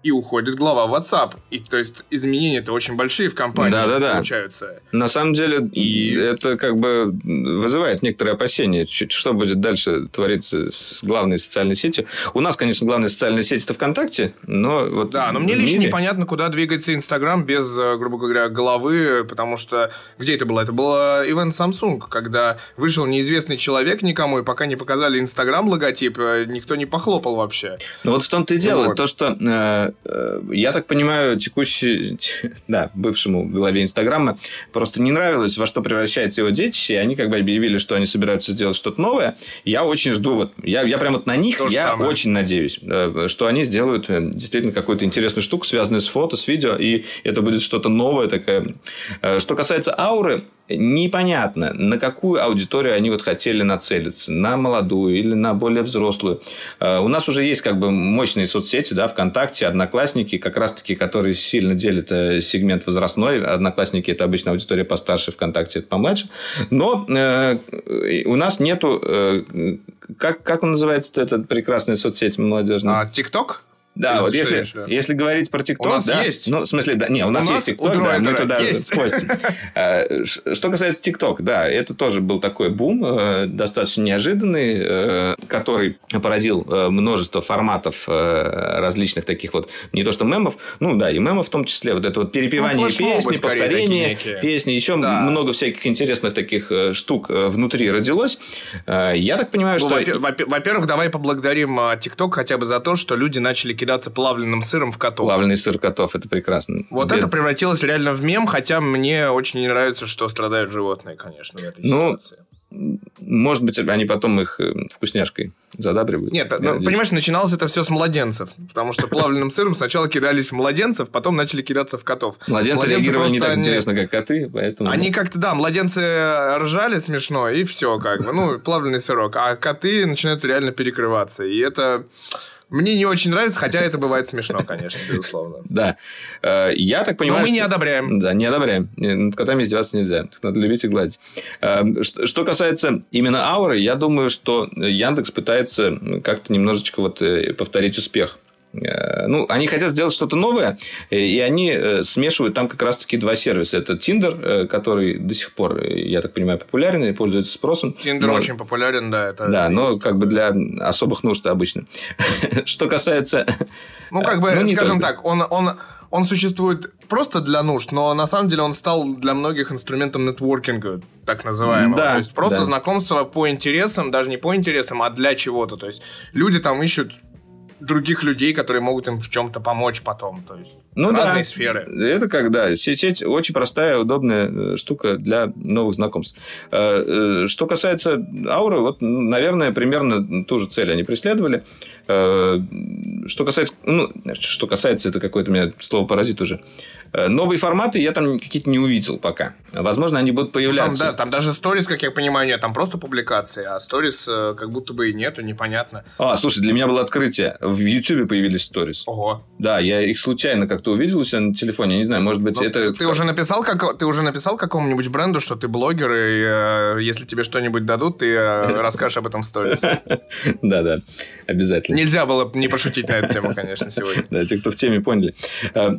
и уходит глава WhatsApp. И то есть изменения-то очень большие в компании да, да, да. получаются. На самом деле и... это как бы вызывает некоторые опасения, что будет дальше твориться с главной социальной сетью. У нас, конечно, главная социальная сеть это ВКонтакте, но вот Да, но мне лично мире... непонятно, куда двигается Инстаграм без, э, грубо говоря, головы, потому что где это было? Это было ивент Samsung, когда вышел неизвестный человек никому, и пока не показали Инстаграм логотип, э, никто не похлопал вообще. Ну вот в том-то и дело, вот. то, что э, Э, я так понимаю, текущий, да, бывшему главе Инстаграма просто не нравилось, во что превращается его детище, и они как бы объявили, что они собираются сделать что-то новое. Я очень жду, вот, я, я прям вот на них, То я самое. очень надеюсь, э, что они сделают э, действительно какую-то интересную штуку, связанную с фото, с видео, и это будет что-то новое такое. Что касается ауры, непонятно, на какую аудиторию они вот хотели нацелиться. На молодую или на более взрослую. Э, у нас уже есть как бы мощные соцсети, да, ВКонтакте, Одноклассники, как раз-таки, которые сильно делят э, сегмент возрастной. Одноклассники – это обычно аудитория постарше, ВКонтакте – это помладше. Но э, у нас нету... Как, как он называется, этот прекрасная соцсеть молодежная? А, ТикТок? Да, Или вот если, если говорить про ТикТок, у нас да, есть. ну, в смысле, да, не, у нас у есть ТикТок, да, мы туда есть. постим. Э, что касается ТикТок, да, это тоже был такой бум, э, достаточно неожиданный, э, который породил множество форматов различных таких вот, не то что мемов, ну да, и мемов в том числе, вот это вот перепевание ну, песни, повторение песни, еще да. много всяких интересных таких штук внутри родилось. Я так понимаю, ну, что... Во-первых, давай поблагодарим ТикТок хотя бы за то, что люди начали кидаться плавленным сыром в котов. Плавленый сыр котов, это прекрасно. Вот Бед... это превратилось реально в мем, хотя мне очень не нравится, что страдают животные, конечно, в этой ну, ситуации. Может быть, они потом их э, вкусняшкой задабривают. Нет, ну, понимаешь, начиналось это все с младенцев. Потому что плавленным сыром сначала кидались в младенцев, потом начали кидаться в котов. Младенцы, младенцы реагировали не так они... интересно, как коты, поэтому... Они как-то, да, младенцы ржали смешно, и все как бы. Ну, плавленый сырок. А коты начинают реально перекрываться. И это... Мне не очень нравится, хотя это бывает смешно, конечно, безусловно. Да. Э, я так понимаю, Но мы не одобряем. Да, не одобряем. Над котами издеваться нельзя. Надо любить и гладить. Э, что касается именно ауры, я думаю, что Яндекс пытается как-то немножечко вот э, повторить успех Э, ну, они хотят сделать что-то новое, э, и они э, смешивают там как раз-таки два сервиса. Это Tinder, который до сих пор, я так понимаю, популярен и пользуется спросом. Tinder но... очень популярен, да. Это да, но есть. как бы для особых нужд обычно. Что касается... Ну, как бы, ну, скажем только. так, он, он, он существует просто для нужд, но на самом деле он стал для многих инструментом нетворкинга, так называемого. Да, то есть просто да. знакомство по интересам, даже не по интересам, а для чего-то. То есть люди там ищут других людей, которые могут им в чем-то помочь потом. То есть ну, разные да. сферы. Это когда сеть, сеть очень простая, удобная э, штука для новых знакомств. Э, э, что касается ауры, вот, наверное, примерно ту же цель они преследовали. Что касается, ну, что касается, это какое-то у меня слово паразит уже. Э, новые форматы я там какие-то не увидел пока. Возможно, они будут появляться. Там, да, там даже сторис, как я понимаю, нет. Там просто публикации, а сторис э, как будто бы и нету, непонятно. А, слушай, для меня было открытие. В YouTube появились сторис. Ого. Да, я их случайно как-то увидел у себя на телефоне. Я не знаю, может быть, Но ну, это... Ты уже написал, как... ты уже написал какому-нибудь бренду, что ты блогер, и э, если тебе что-нибудь дадут, ты э, расскажешь об этом в сторис. Да-да, обязательно. Нельзя было не пошутить на эту тему, конечно, сегодня. Да, те, кто в теме, поняли. Э,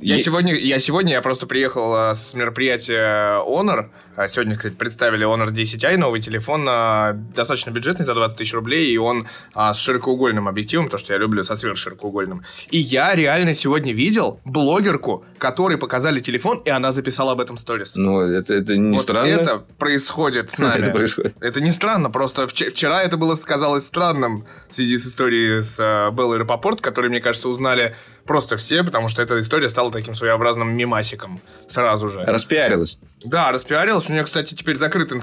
я сегодня я сегодня я просто приехал а, с мероприятия Honor. А, сегодня, кстати, представили Honor 10i, новый телефон, а, достаточно бюджетный, за 20 тысяч рублей, и он с широкоугольным объективом, то, что я люблю со сверхширокоугольным. И я реально сегодня видел блогерку, которой показали телефон, и она записала об этом сторис. Ну, это, это не вот странно. это происходит с нами. это происходит. Это не странно, просто вчера это было сказалось странным в связи с историей с Беллой Лапорт, который, мне кажется, узнали просто все, потому что эта история стала таким своеобразным мемасиком сразу же. Распиарилась. Да, распиарилась. У нее, кстати, теперь закрыт э,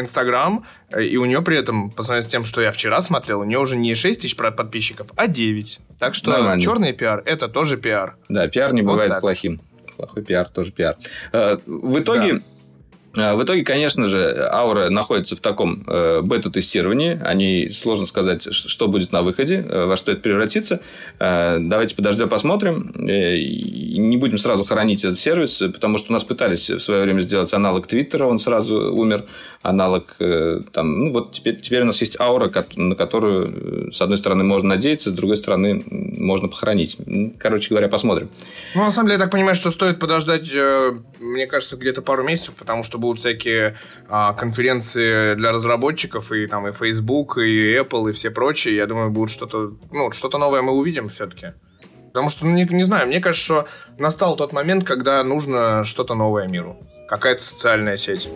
Инстаграм, и у нее при этом, по сравнению с тем, что я вчера смотрел, у нее уже не 6 тысяч подписчиков, а 9. Так что Нормально. черный пиар – это тоже пиар. Да, пиар не вот бывает так. плохим. Плохой пиар тоже пиар. Э, в итоге... Да в итоге, конечно же, Аура находится в таком э, бета-тестировании. Они сложно сказать, что будет на выходе, э, во что это превратится. Э, давайте подождем, посмотрим. Не будем сразу хоронить этот сервис, потому что у нас пытались в свое время сделать аналог Твиттера, он сразу умер. Аналог там, ну вот теперь, теперь у нас есть Аура, на которую, с одной стороны, можно надеяться, с другой стороны, можно похоронить. Короче говоря, посмотрим. Ну, на самом деле, я так понимаю, что стоит подождать, мне кажется, где-то пару месяцев, потому что будут всякие а, конференции для разработчиков, и там и Facebook, и Apple, и все прочие. Я думаю, будет что-то, ну, что-то новое мы увидим все-таки. Потому что, ну, не, не знаю, мне кажется, что настал тот момент, когда нужно что-то новое миру. Какая-то социальная сеть.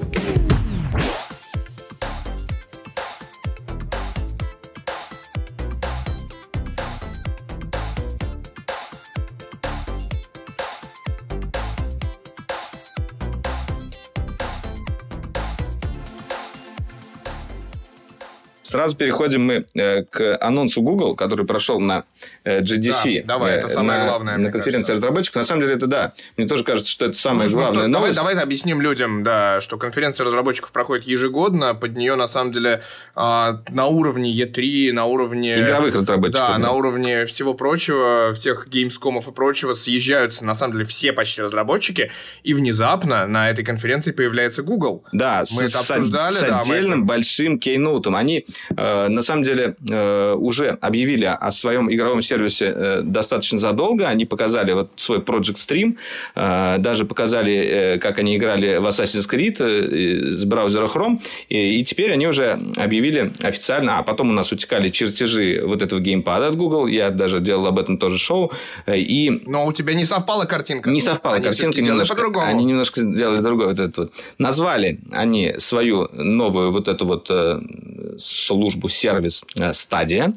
Сразу переходим мы э, к анонсу Google, который прошел на э, GDC. Да, давай, это самое на, главное. На конференции разработчиков. На самом деле, это да. Мне тоже кажется, что это самая ну, главная ну, новость. Давай, давай объясним людям, да, что конференция разработчиков проходит ежегодно. Под нее, на самом деле, а, на уровне E3, на уровне... Игровых разработчиков. Да, да, на уровне всего прочего, всех геймскомов и прочего съезжаются, на самом деле, все почти разработчики. И внезапно на этой конференции появляется Google. Да, мы с, это обсуждали. С, да, отдельным мы... большим кейноутом. Они Э, на самом деле э, уже объявили о своем игровом сервисе э, достаточно задолго. Они показали вот свой Project Stream, даже показали, как они играли в Assassin's Creed с браузера Chrome. И теперь они уже объявили официально, а потом у нас утекали чертежи вот этого геймпада от Google. Я даже делал об этом тоже шоу. И... Но у тебя не совпала картинка. Не совпала они картинка. Немножко. Они немножко сделали другое. Вот это вот. Назвали они свою новую вот эту вот службу сервис Stadia.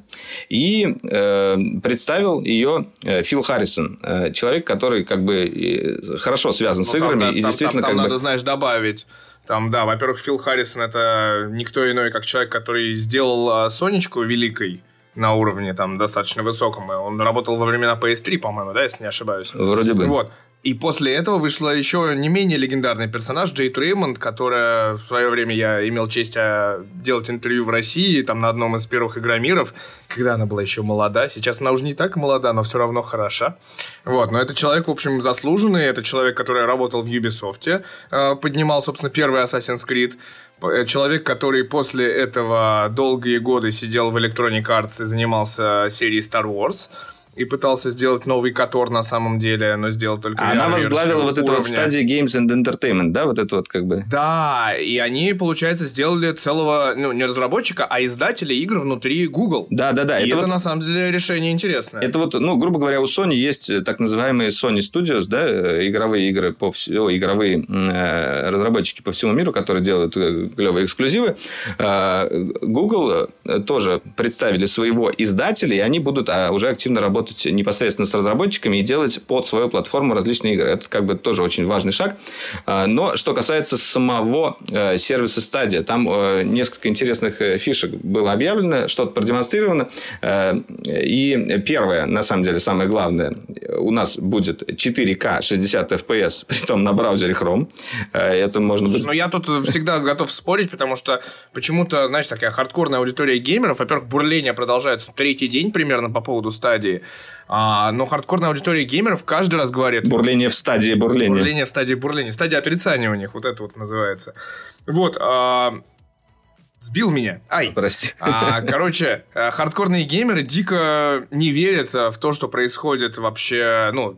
И э, представил ее э, Фил Харрисон. Э, человек, который как бы хорошо связан ну, с играми. Там, и там, действительно, там, там как надо, бы... знаешь, добавить. Там, да, во-первых, Фил Харрисон это никто иной, как человек, который сделал Сонечку великой на уровне там достаточно высоком. Он работал во времена PS3, по-моему, да, если не ошибаюсь. Вроде бы. Вот. И после этого вышла еще не менее легендарный персонаж Джейд Реймонд, которая в свое время я имел честь а, делать интервью в России, там на одном из первых игромиров, когда она была еще молода. Сейчас она уже не так молода, но все равно хороша. Вот, но это человек, в общем, заслуженный, это человек, который работал в Ubisoft, а, поднимал, собственно, первый Assassin's Creed, э, человек, который после этого долгие годы сидел в Electronic Arts и занимался серией Star Wars и пытался сделать новый Котор на самом деле, но сделал только Она возглавила вот эту вот стадию Games and Entertainment, да, вот это вот как бы. Да, и они, получается, сделали целого, ну, не разработчика, а издателя игр внутри Google. Да, да, да. И это, это вот... на самом деле решение интересное. Это вот, ну, грубо говоря, у Sony есть э, так называемые Sony Studios, да, э, игровые игры по вс... О, игровые э, разработчики по всему миру, которые делают э, клевые эксклюзивы. Э, Google тоже представили своего издателя, и они будут а, уже активно работать работать непосредственно с разработчиками и делать под свою платформу различные игры. Это как бы тоже очень важный шаг. А, но что касается самого э, сервиса Stadia, там э, несколько интересных э, фишек было объявлено, что-то продемонстрировано. И первое, на самом деле, самое главное, у нас будет 4К 60 FPS, при том на браузере Chrome. Это можно Слушай, Но я тут всегда готов спорить, потому что почему-то, знаешь, такая хардкорная аудитория геймеров, во-первых, бурление продолжается третий день примерно по поводу стадии. А, но хардкорная аудитория геймеров каждый раз говорит... Бурление в стадии бурления. Бурление в стадии бурления. Стадия отрицания у них, вот это вот называется. Вот, а, Сбил меня. Ай. Прости. А, короче, э, хардкорные геймеры дико не верят в то, что происходит вообще, ну,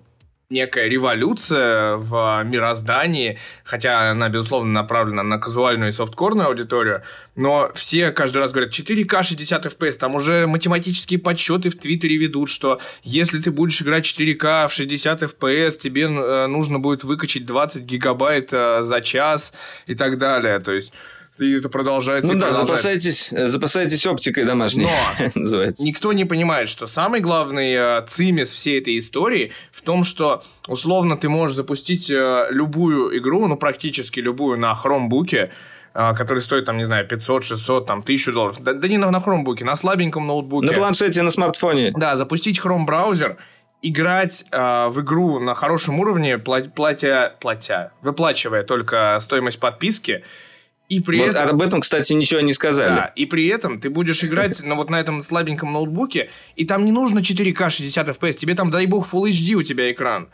некая революция в мироздании, хотя она, безусловно, направлена на казуальную и софткорную аудиторию, но все каждый раз говорят 4К 60 FPS, там уже математические подсчеты в Твиттере ведут, что если ты будешь играть 4К в 60 FPS, тебе э, нужно будет выкачать 20 гигабайт э, за час и так далее, то есть И это продолжается. Ну да, продолжается. запасайтесь, э, запасайтесь оптикой домашней, Но называется. никто не понимает, что самый главный э, цимис всей этой истории в том, что условно ты можешь запустить э, любую игру, ну практически любую на хромбуке, который стоит, там, не знаю, 500, 600, там, 1000 долларов. Да, да не на, на хромбуке, на слабеньком ноутбуке. На планшете, на смартфоне. Да, запустить Chrome браузер, играть э, в игру на хорошем уровне, пла- платя, платя, выплачивая только стоимость подписки, и при Вот этом... об этом, кстати, ничего не сказали. Да, и при этом ты будешь играть на вот на этом слабеньком ноутбуке, и там не нужно 4К 60 FPS, тебе там, дай бог, Full HD у тебя экран.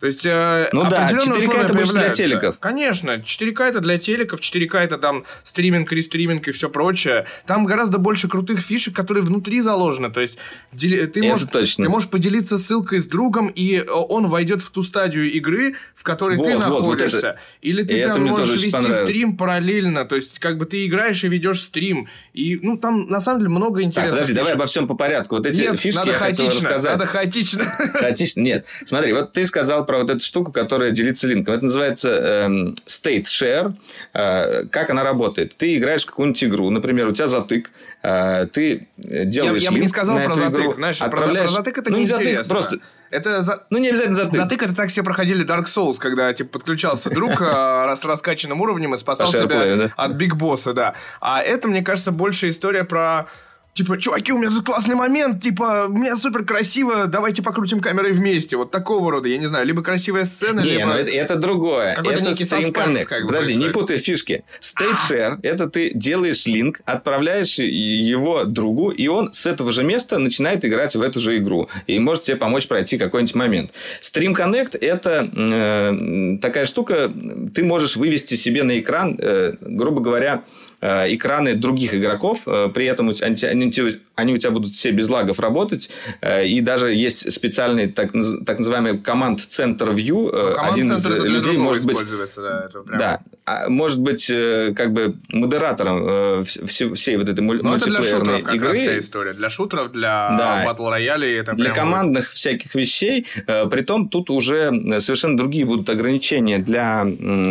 То есть, э, Ну да, определенные 4К условия это больше для телеков. Конечно, 4К это для телеков, 4К это там стриминг, рестриминг и все прочее. Там гораздо больше крутых фишек, которые внутри заложены. То есть, дели- ты, Это можешь, точно. ты можешь поделиться ссылкой с другом, и э, он войдет в ту стадию игры, в которой ты Вот, вот, вот находишься. это- Или ты и там можешь вести стрим параллельно. То есть, как бы ты играешь и ведешь стрим. И, ну, там, на самом деле, много Так, интересных подожди, давай фишек. обо всем по порядку. Вот эти Нет, фишки надо я хотел хаотично, рассказать. надо хаотично. Хаотично? Нет. Смотри, вот ты сказал про вот эту штуку, которая делится линком. Это называется эм, State Share. Э, как она работает? Ты играешь в какую-нибудь игру, например, у тебя затык, э, ты э, Я, делаешь я бы не сказал про затык, игру, знаешь, отправляешь- про затык это ну, не затык, просто... Это за- Ну, не обязательно затык. Затык это так все проходили Dark Souls, когда типа подключался друг э, с раскачанным уровнем и спасал тебя от Биг Босса, да. А это, мне кажется, больше история про Типа, чуваки, у меня тут классный момент, типа, у меня супер красиво, давайте покрутим камерой вместе. Вот такого рода, я не знаю, либо красивая сцена, Не, либо... ну это, это другое. Какой-то Это некий саспенс Connect. как бы Подожди, не путай фишки. State Share – это ты делаешь линк, отправляешь его другу, и он с этого же места начинает играть в эту же игру. И может тебе помочь пройти какой-нибудь момент. Stream Connect – это э, такая штука, ты можешь вывести себе на экран, э, грубо говоря, экраны других игроков, э, при этом они, они у тебя- будут все без лагов работать, э, и даже есть специальный так, так называемый команд-центр View, э, Команд один из центр это людей может быть да, это прям- да, а может быть э, как бы модератором вс- всей, всей вот этой муль- Ну, это для мультиплеерной как раз вся игры. история. Для шутеров, для Да. батл роялей это Для прям... командных всяких вещей, притом тут уже совершенно другие будут ограничения для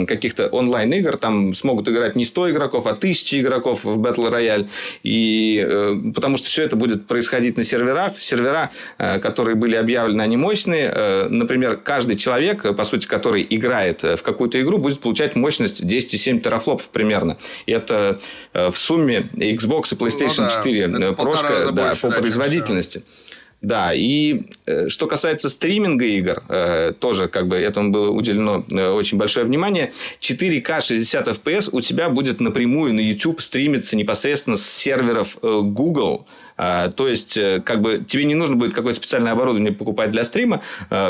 каких-то онлайн-игр, там смогут играть не 100 игроков, а 1000 игроков в Battle Royale, и, потому что все это будет происходить на серверах, сервера, э, которые были объявлены, они мощные, Э, например, каждый человек, э, по сути, который играет в какую-то игру, будет получать мощность 10,7 терафлопов примерно, и это в сумме Xbox и PlayStation Ну да, 4 это э, полтора прошка, да, больше, по да, производительности. Да, и что касается стриминга игр, тоже как бы этому было уделено очень большое внимание. 4К 60 FPS у тебя будет напрямую на YouTube стримиться непосредственно с серверов Google. А, То есть, э, как бы тебе не нужно будет какое-то специальное оборудование покупать для стрима.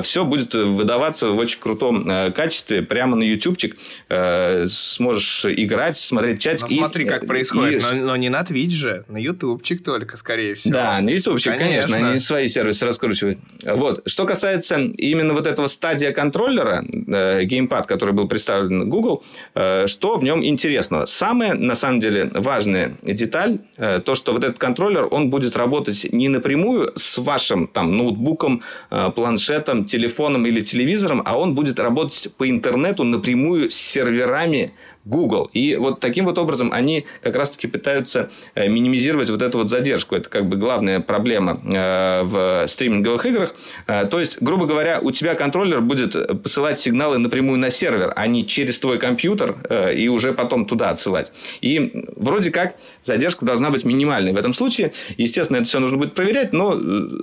Все будет выдаваться в очень крутом э, качестве прямо на ютубчик. Э, Сможешь играть, смотреть чатик. Ну, и- смотри, как и- происходит. и- Но, но не на Twitch же, на ютубчик только, скорее всего. да, на ютубчик, конечно. Конечно. они свои сервисы раскручивают. Вот. Что касается именно вот этого стадия контроллера, э, геймпад, который был представлен Google, э, что в нем интересного? Самая, на самом деле, важная деталь, э, то, что вот этот контроллер, он будет работать не напрямую с вашим там ноутбуком, э, планшетом, телефоном или телевизором, а он будет работать по интернету напрямую с серверами Google. И вот таким вот образом они как раз-таки пытаются э, минимизировать вот эту вот задержку. Это как бы главная проблема э, в стриминговых играх. Э, То есть, грубо говоря, у тебя контроллер будет посылать сигналы напрямую на сервер, а не через твой компьютер и уже потом туда отсылать. И вроде как задержка должна быть минимальной в этом случае. Естественно, это все нужно будет проверять, но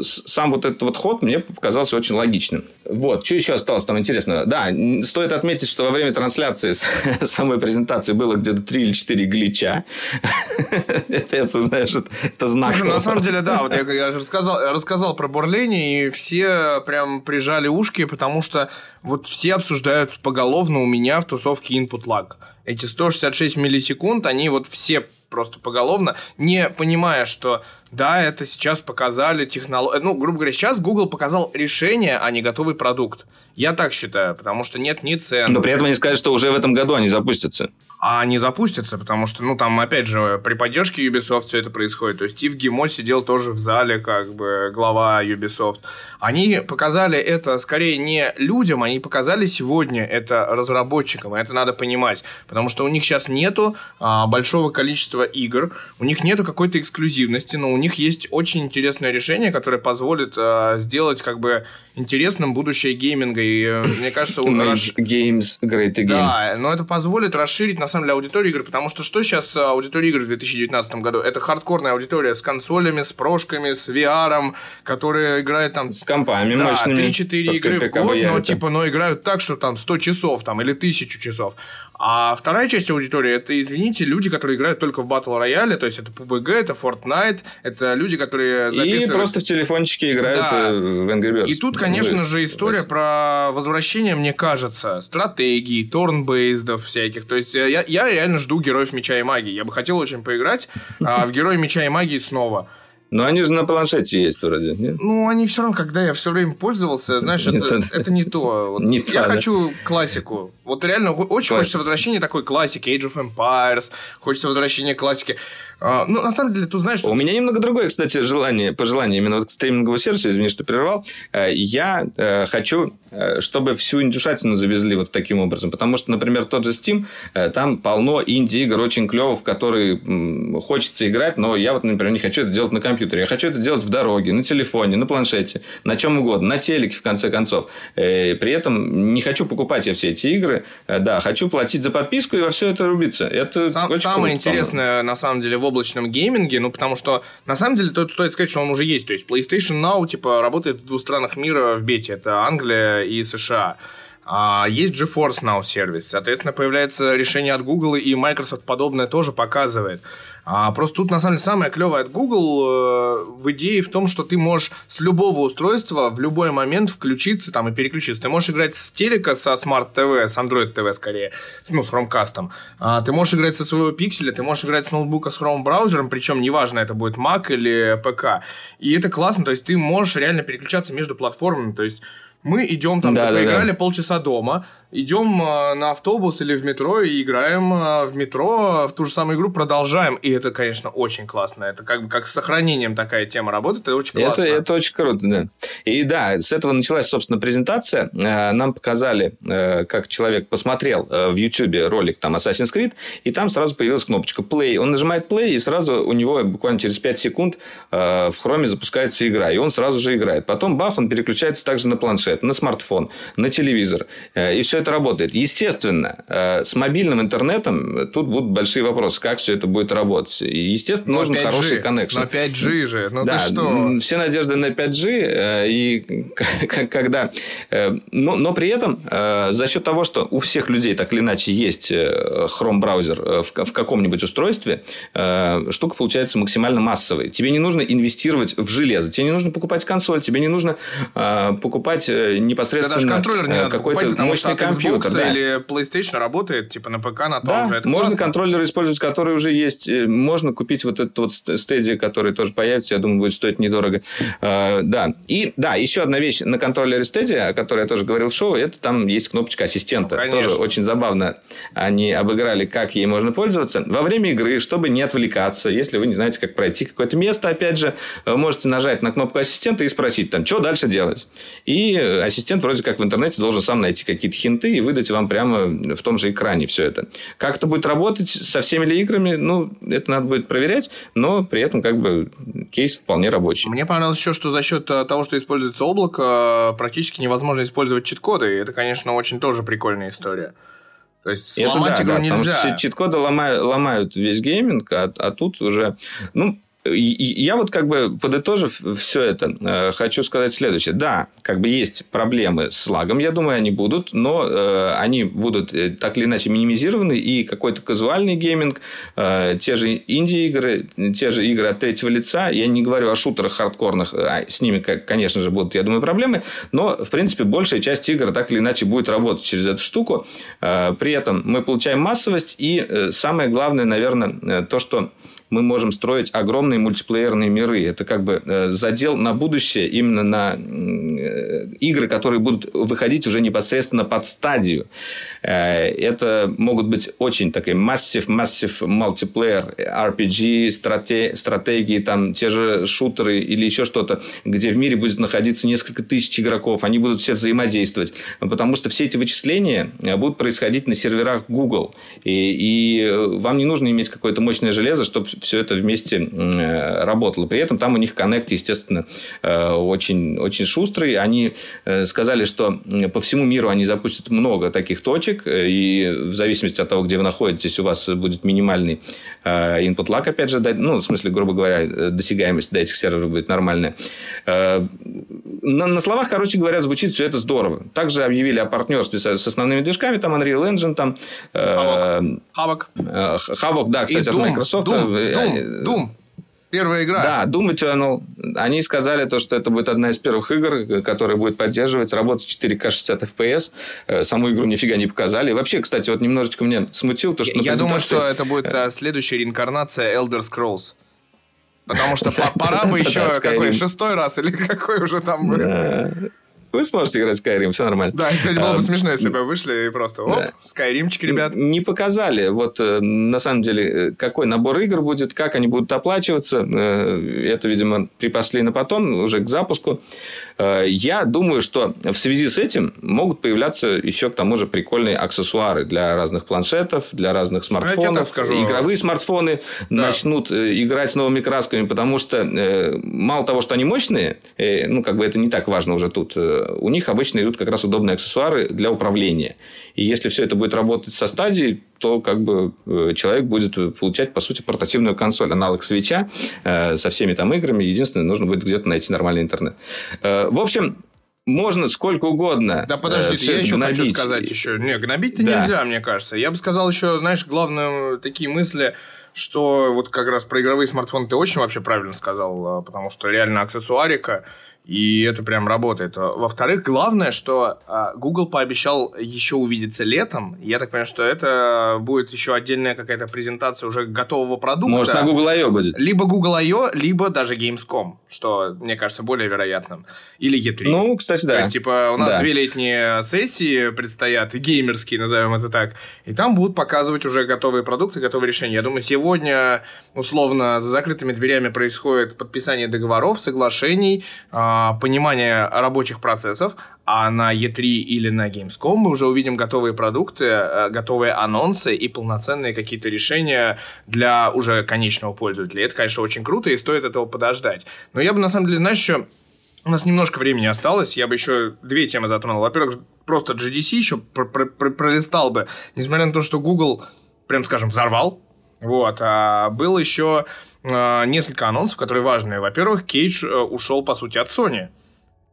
сам вот этот вот ход мне показался очень логичным. Вот, что еще осталось там интересного? Да, стоит отметить, что во время трансляции самой было где-то 3 или 4 глича. Это, это, знаешь, это- это знак. Слушай, на самом деле, да, вот я, я рассказал, рассказал про Бурлени, и все прям прижали ушки, потому что вот все обсуждают поголовно у меня в тусовке input lag. Эти 166 миллисекунд, они вот все просто поголовно, не понимая, что да, это сейчас показали технологию. Ну, грубо говоря, сейчас Google показал решение, а не готовый продукт. Я так считаю, потому что нет ни цен. Но при этом они сказали, что уже в этом году они запустятся. А они запустятся, потому что, ну, там, опять же, при поддержке Ubisoft все это происходит. То есть Стив Гимо сидел тоже в зале, как бы, глава Ubisoft. Они показали это скорее не людям, они показали сегодня это разработчикам. И это надо понимать. Потому что у них сейчас нету а, большого количества игр, у них нету какой-то эксклюзивности, но у них есть очень интересное решение, которое позволит а, сделать, как бы, интересным будущее гейминга. И э, мне кажется, он... Games, great again. Да, но это позволит расширить, на самом деле, аудиторию игр, потому что что сейчас аудитория игр в 2019 году? Это хардкорная аудитория с консолями, с прошками, с VR, которые играют там... С компами да, мощными. 3-4 игры в год, но, типа, но играют так, что там 100 часов там, или 1000 часов. А вторая часть аудитории это, извините, люди, которые играют только в Battle Royale, то есть это PUBG, это Fortnite, это люди, которые записывают... И просто в телефончике играют да. Э, в Angry Birds. И тут, конечно же, история про возвращение, мне кажется, стратегий, торн-бейздов всяких. То есть я, я реально жду Героев Меча и Магии. Я бы хотел очень поиграть а, в Герои Меча и Магии снова. Но они же на планшете есть вроде, нет? Ну, они все равно, когда я все время пользовался, знаешь, это, это, не то. Вот не я та, хочу да? классику. Вот реально очень Классик. хочется возвращения такой классики, Age of Empires, хочется возвращения классики. А, ну, на самом деле, тут, знаешь... У меня немного другое, кстати, желание, пожелание именно вот к стриминговому сервису, извини, что прервал. Э, я э, хочу, э, чтобы всю индюшатину завезли вот таким образом. Потому что, например, тот же Steam, там полно инди-игр очень клевых, в которые хочется играть, но я вот, например, не хочу это делать на компьютере. Я хочу это делать в дороге, на телефоне, на планшете, на чем угодно, на телеке, в конце концов. При этом не хочу покупать я все эти игры. Да, хочу платить за подписку и во все это рубиться. Это Сам, очень самое круто, интересное, на самом деле, в облачном гейминге, ну, потому что, на самом деле, тут стоит сказать, что он уже есть. То есть, PlayStation Now, типа, работает в двух странах мира в бете. Это Англия и США. А есть GeForce Now сервис. Соответственно, появляется решение от Google, и Microsoft подобное тоже показывает. А просто тут, на самом деле, самое клевое от Google э, в идее в том, что ты можешь с любого устройства в любой момент включиться там и переключиться. Ты можешь играть с телека, со Smart TV, с Android TV скорее, ну, с Chromecast. А, ты можешь играть со своего пикселя, ты можешь играть с ноутбука с Chrome браузером, причем неважно, это будет Mac или ПК. И это классно, то есть ты можешь реально переключаться между платформами, то есть мы идем там, да, да, поиграли да. полчаса дома, идем э, на автобус или в метро и играем э, в метро в ту же самую игру, продолжаем. И это, конечно, очень классно. Это как бы как с сохранением такая тема работает, это очень классно. Это, это очень круто, да. И да, с этого началась, собственно, презентация. Э, нам показали, как человек посмотрел в YouTube ролик там Assassin's Creed, и там сразу появилась кнопочка Play. Он нажимает Play, и сразу у него буквально через 5 секунд в хроме запускается игра, и он сразу же играет. Потом бах, он переключается также на планшет, на смартфон, на телевизор. И все это работает. Естественно, э, с мобильным интернетом тут будут большие вопросы, как все это будет работать. естественно, Но нужен 5G, хороший коннекшн. На 5G же, ну да, ты что? Все надежды на 5G, э, и когда... Э, но, но при этом за счет того, что у всех людей так или иначе есть Chrome браузер в, в каком-нибудь устройстве, штука получается максимально массовой. Тебе не нужно инвестировать в железо, тебе не нужно покупать консоль, тебе не нужно покупать непосредственно какой-то мощный компьютер компьютер, да. или PlayStation работает, типа на ПК, на том да, же. Это можно классно. контроллер использовать, который уже есть. Э, можно купить вот этот вот Stadia, который тоже появится, я думаю, будет стоить недорого. Uh, да. И да, еще одна вещь на контроллере Stadia, о которой я тоже говорил в шоу, это там есть кнопочка ассистента. Ну, тоже очень забавно они обыграли, как ей можно пользоваться. Во время игры, чтобы не отвлекаться, если вы не знаете, как пройти какое-то место, опять же, можете нажать на кнопку ассистента и спросить там, что дальше делать. И ассистент вроде как в интернете должен сам найти какие-то хинты и выдать вам прямо в том же экране все это. Как это будет работать со всеми ли играми, ну, это надо будет проверять, но при этом как бы кейс вполне рабочий. Мне понравилось еще, что за счет э, того, что используется облако, практически невозможно использовать чит-коды. Это, конечно, очень тоже прикольная история. То есть сломать это да, игру да, нельзя. Потому что чит-коды ломают, ломают весь гейминг, а, а тут уже... Ну, я вот как бы подытожив все это, э, хочу сказать следующее. Да, как бы есть проблемы с лагом, я думаю, они будут, но э, они будут э, так или иначе минимизированы, и какой-то казуальный гейминг, те же инди-игры, те же игры от третьего лица, я не говорю о шутерах хардкорных, а с ними, конечно же, будут, я думаю, проблемы, но, в принципе, большая часть игр так или иначе будет работать через эту штуку. При этом мы получаем массовость, и самое главное, наверное, то, что мы можем строить огромные мультиплеерные миры. Это как бы э, задел на будущее, именно на э, игры, которые будут выходить уже непосредственно под стадию. Э, это могут быть очень такие массив, массив мультиплеер, RPG, стратегии, там те же шутеры или еще что-то, где в мире будет находиться несколько тысяч игроков. Они будут все взаимодействовать. Потому что все эти вычисления будут происходить на серверах Google. И, и вам не нужно иметь какое-то мощное железо, чтобы все это вместе э, работало. При этом там у них коннект, естественно, э, очень, очень шустрый. Они э, сказали, что по всему миру они запустят много таких точек, и в зависимости от того, где вы находитесь, у вас будет минимальный input lag, опять же, ну, в смысле, грубо говоря, досягаемость до этих серверов будет нормальная. На, на словах, короче говоря, звучит все это здорово. Также объявили о партнерстве с, с основными движками, там Unreal Engine, там... Хавок. Хавок, да, кстати, от Microsoft. Doom. Doom, Doom. Первая игра. Да, Doom Eternal. Они сказали, то, что это будет одна из первых игр, которая будет поддерживать работу 4К 60 FPS. Саму игру нифига не показали. Вообще, кстати, вот немножечко меня смутил то, что... Я думаю, что это будет э, следующая реинкарнация Elder Scrolls. Потому что пора бы еще какой шестой раз или какой уже там был. Вы сможете играть в Skyrim, все нормально. Да, кстати, было бы а, смешно, если бы вышли и просто, оп, да. Skyrimчик, ребят. Не показали, вот, э, на самом деле, э, какой набор игр будет, как они будут оплачиваться. Э, это, видимо, припасли на потом, уже к запуску. Я думаю, что в связи с этим могут появляться еще, к тому же, прикольные аксессуары для разных планшетов, для разных смартфонов. Скажу. Игровые смартфоны да. начнут играть с новыми красками, потому что мало того, что они мощные, ну, как бы это не так важно уже тут, у них обычно идут как раз удобные аксессуары для управления. И если все это будет работать со стадией, то как бы э, человек будет получать, по сути, портативную консоль, аналог свеча э, со всеми там играми. Единственное, нужно будет где-то найти нормальный интернет. Э, в общем, можно сколько угодно. Да подождите, я еще гнобить. хочу сказать еще. Не, гнобить-то да. нельзя, мне кажется. Я бы сказал еще, знаешь, главное, такие мысли, что вот как раз про игровые смартфоны ты очень вообще правильно сказал, потому что реально аксессуарика и это прям работает. Во-вторых, главное, что а, Google пообещал еще увидеться летом. Я так понимаю, что это будет еще отдельная какая-то презентация уже готового продукта. Может, на Google I.O. будет. Либо Google I.O., либо даже Gamescom, что, мне кажется, более вероятным. Или E3. Ну, кстати, да. То есть, типа, у нас да. две летние сессии предстоят, геймерские, назовем это так. И там будут показывать уже готовые продукты, готовые решения. Я думаю, сегодня, условно, за закрытыми дверями происходит подписание договоров, соглашений, а, понимание рабочих процессов, а на E3 или на Gamescom мы уже увидим готовые продукты, э, готовые анонсы и полноценные какие-то решения для уже конечного пользователя. это, конечно, очень круто, и стоит этого подождать. Но я бы, на самом деле, знаешь, еще... У нас немножко времени осталось, я бы еще две темы затронул. Во-первых, просто GDC еще пр пр пр пролистал бы, несмотря на то, что Google, прям скажем, взорвал, вот, а был еще несколько анонсов, которые важные. Во-первых, Кейдж э, ушел, по сути, от Sony.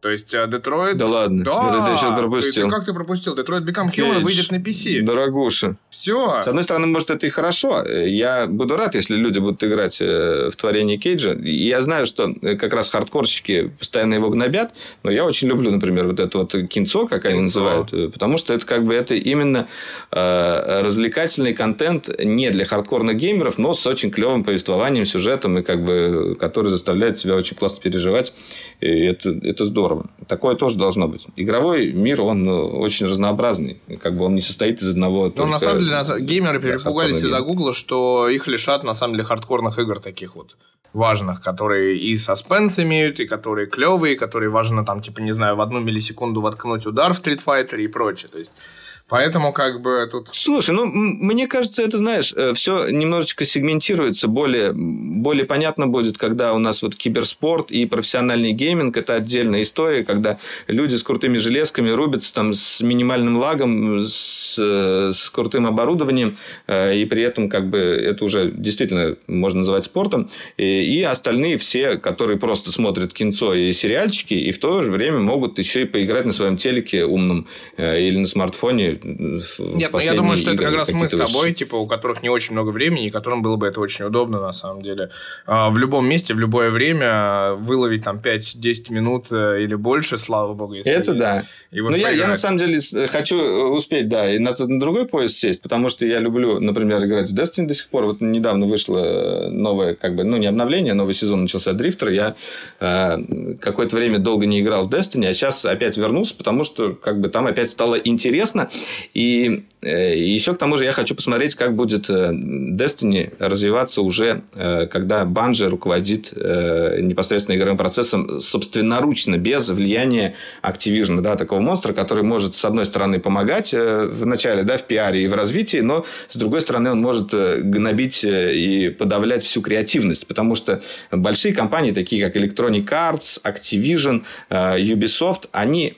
То есть, э, Детройт... Да ладно, да, вот это я сейчас пропустил. Ты, ты, как ты пропустил? Детройт Become Human Кейдж, выйдет на PC. Дорогуша. Все. С одной стороны, может, это и хорошо. Я буду рад, если люди будут играть э, в творение Кейджа. Я знаю, что как раз хардкорщики постоянно его гнобят, но я очень люблю, например, вот это вот кинцо, как они кинцо. называют, потому что это как бы это именно э, развлекательный контент не для хардкорных геймеров, но с очень клевым повествованием, сюжетом, и как бы, который заставляет тебя очень классно переживать. И это, это здорово здорово. Такое тоже должно быть. Игровой мир, он ну, очень разнообразный. Как бы он не состоит из одного Ну, на самом деле, геймеры перепугались из-за Гугла, что их лишат, на самом деле, хардкорных игр таких вот важных, которые и саспенс имеют, и которые клевые, которые важно там, типа, не знаю, в одну миллисекунду воткнуть удар в Street Fighter и прочее. То есть, Поэтому как бы тут... Слушай, ну, мне кажется, это, знаешь, э, все немножечко сегментируется, более, более понятно будет, когда у нас вот киберспорт и профессиональный гейминг – это отдельная история, когда люди с крутыми железками рубятся там с минимальным лагом, с, э, с крутым оборудованием, э, и при этом как бы это уже действительно можно называть спортом, и, и остальные все, которые просто смотрят кинцо и сериальчики, и в то же время могут еще и поиграть на своем телеке умном или на смартфоне нет, ну я думаю, что это как раз мы с тобой, типа, у которых не очень много времени, и которым было бы это очень удобно, на самом деле. А, в любом месте, в любое время выловить там 5-10 минут э, или больше, слава богу. Если это есть. да. И вот Но я, я на самом деле хочу э, успеть, да, и на, на другой поезд сесть, потому что я люблю, например, играть в Destiny до сих пор. Вот недавно вышло э, новое, как бы, ну, не обновление, новый сезон начался Дрифтер. Я э, какое-то время долго не играл в Destiny, а сейчас опять вернулся, потому что, как бы, там опять стало интересно. И э, еще к тому же я хочу посмотреть, как будет э, Destiny развиваться уже, э, когда Bungie руководит непосредственно игровым процессом собственноручно, без влияния Activision, да, такого монстра, который может, с одной стороны, помогать в начале, да, в пиаре и в развитии, но, с другой стороны, он может гнобить и подавлять всю креативность, потому что большие компании, такие как Electronic Arts, Activision, Ubisoft, они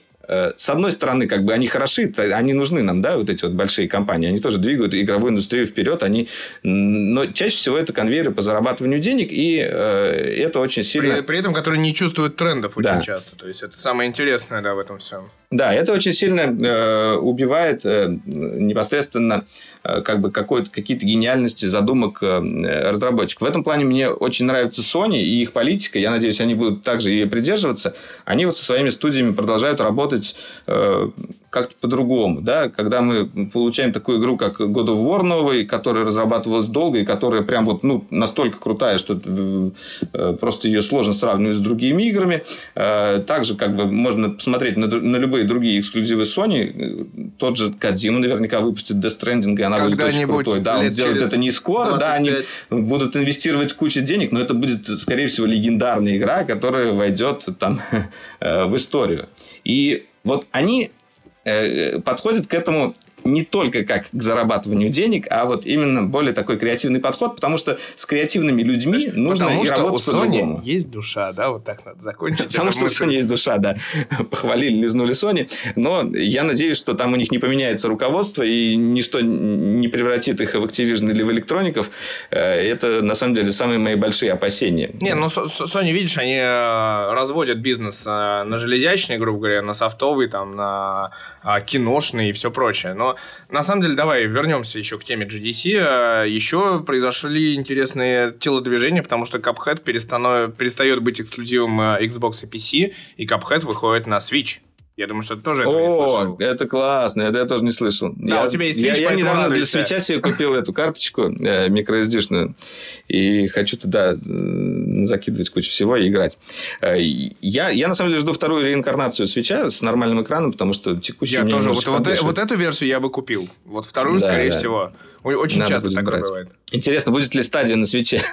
с одной стороны, как бы они хороши, они нужны нам, да, вот эти вот большие компании, они тоже двигают игровую индустрию вперед, они, но чаще всего это конвейеры по зарабатыванию денег, и э, это очень сильно... При, при этом, которые не чувствуют трендов очень да. часто, то есть это самое интересное, да, в этом всем. Да, это очень сильно э, убивает э, непосредственно э, как бы какие-то гениальности задумок э, разработчиков. В этом плане мне очень нравится Sony и их политика. Я надеюсь, они будут также ее придерживаться. Они вот со своими студиями продолжают работать э, как-то по-другому, да, когда мы получаем такую игру, как God of War новый, которая разрабатывалась долго и которая прям вот, ну, настолько крутая, что э, просто ее сложно сравнивать с другими играми. Э, также, как бы, можно посмотреть на, на любые другие эксклюзивы Sony. Тот же Кадзима наверняка выпустит Death Stranding, и она будет очень крутой. Да, он сделает это не скоро, 25. да, они будут инвестировать кучу денег, но это будет, скорее всего, легендарная игра, которая войдет там э, в историю. И вот они Э, подходит к этому не только как к зарабатыванию денег, а вот именно более такой креативный подход, потому что с креативными людьми потому нужно потому и что работать у по-другому. есть душа, да, вот так надо закончить. Потому что у Sony есть душа, да. Похвалили, лизнули Sony. Но я надеюсь, что там у них не поменяется руководство и ничто не превратит их в Activision или в электроников. Э, это, на самом деле, самые мои большие опасения. Не, ну, Sony, видишь, они э, разводят бизнес э, на железячный, грубо говоря, на софтовый, там, на киношный и все прочее. Но на самом деле, давай вернемся еще к теме GDC. А, еще произошли интересные телодвижения, потому что Cuphead перестает быть эксклюзивом а, Xbox и PC, и Cuphead выходит на Switch. Я думаю, что ты тоже этого О, не слышал. это классно, это я тоже не слышал. Да, я, у тебя есть Я, я недавно для свеча себе купил эту карточку э, microSD-шную, и хочу туда закидывать кучу всего и играть. Э, я, я на самом деле жду вторую реинкарнацию свеча с нормальным экраном, потому что текущий Я тоже. Вот, вот, вот эту версию я бы купил. Вот вторую, да, скорее да. всего. Очень Надо часто брать. бывает. Интересно, будет ли стадия на свече?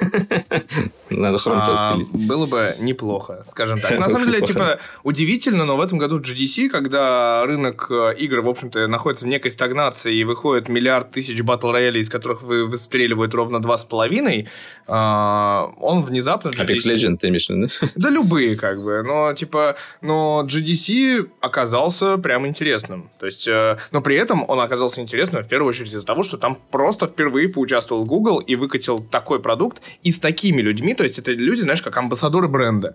Надо хром а, Было бы неплохо, скажем так. На самом деле, типа, удивительно, но в этом году GDC, когда рынок э, игр, в общем-то, находится в некой стагнации и выходит миллиард тысяч батл роялей, из которых вы выстреливают ровно два с половиной, а, он внезапно... Apex Legends ты имеешь в виду? Да любые, как бы. Но, типа, но GDC оказался прям интересным. То есть, э, но при этом он оказался интересным в первую очередь из-за того, что там просто впервые поучаствовал Google и выкатил такой продукт и с такими людьми, то есть это люди, знаешь, как амбассадоры бренда.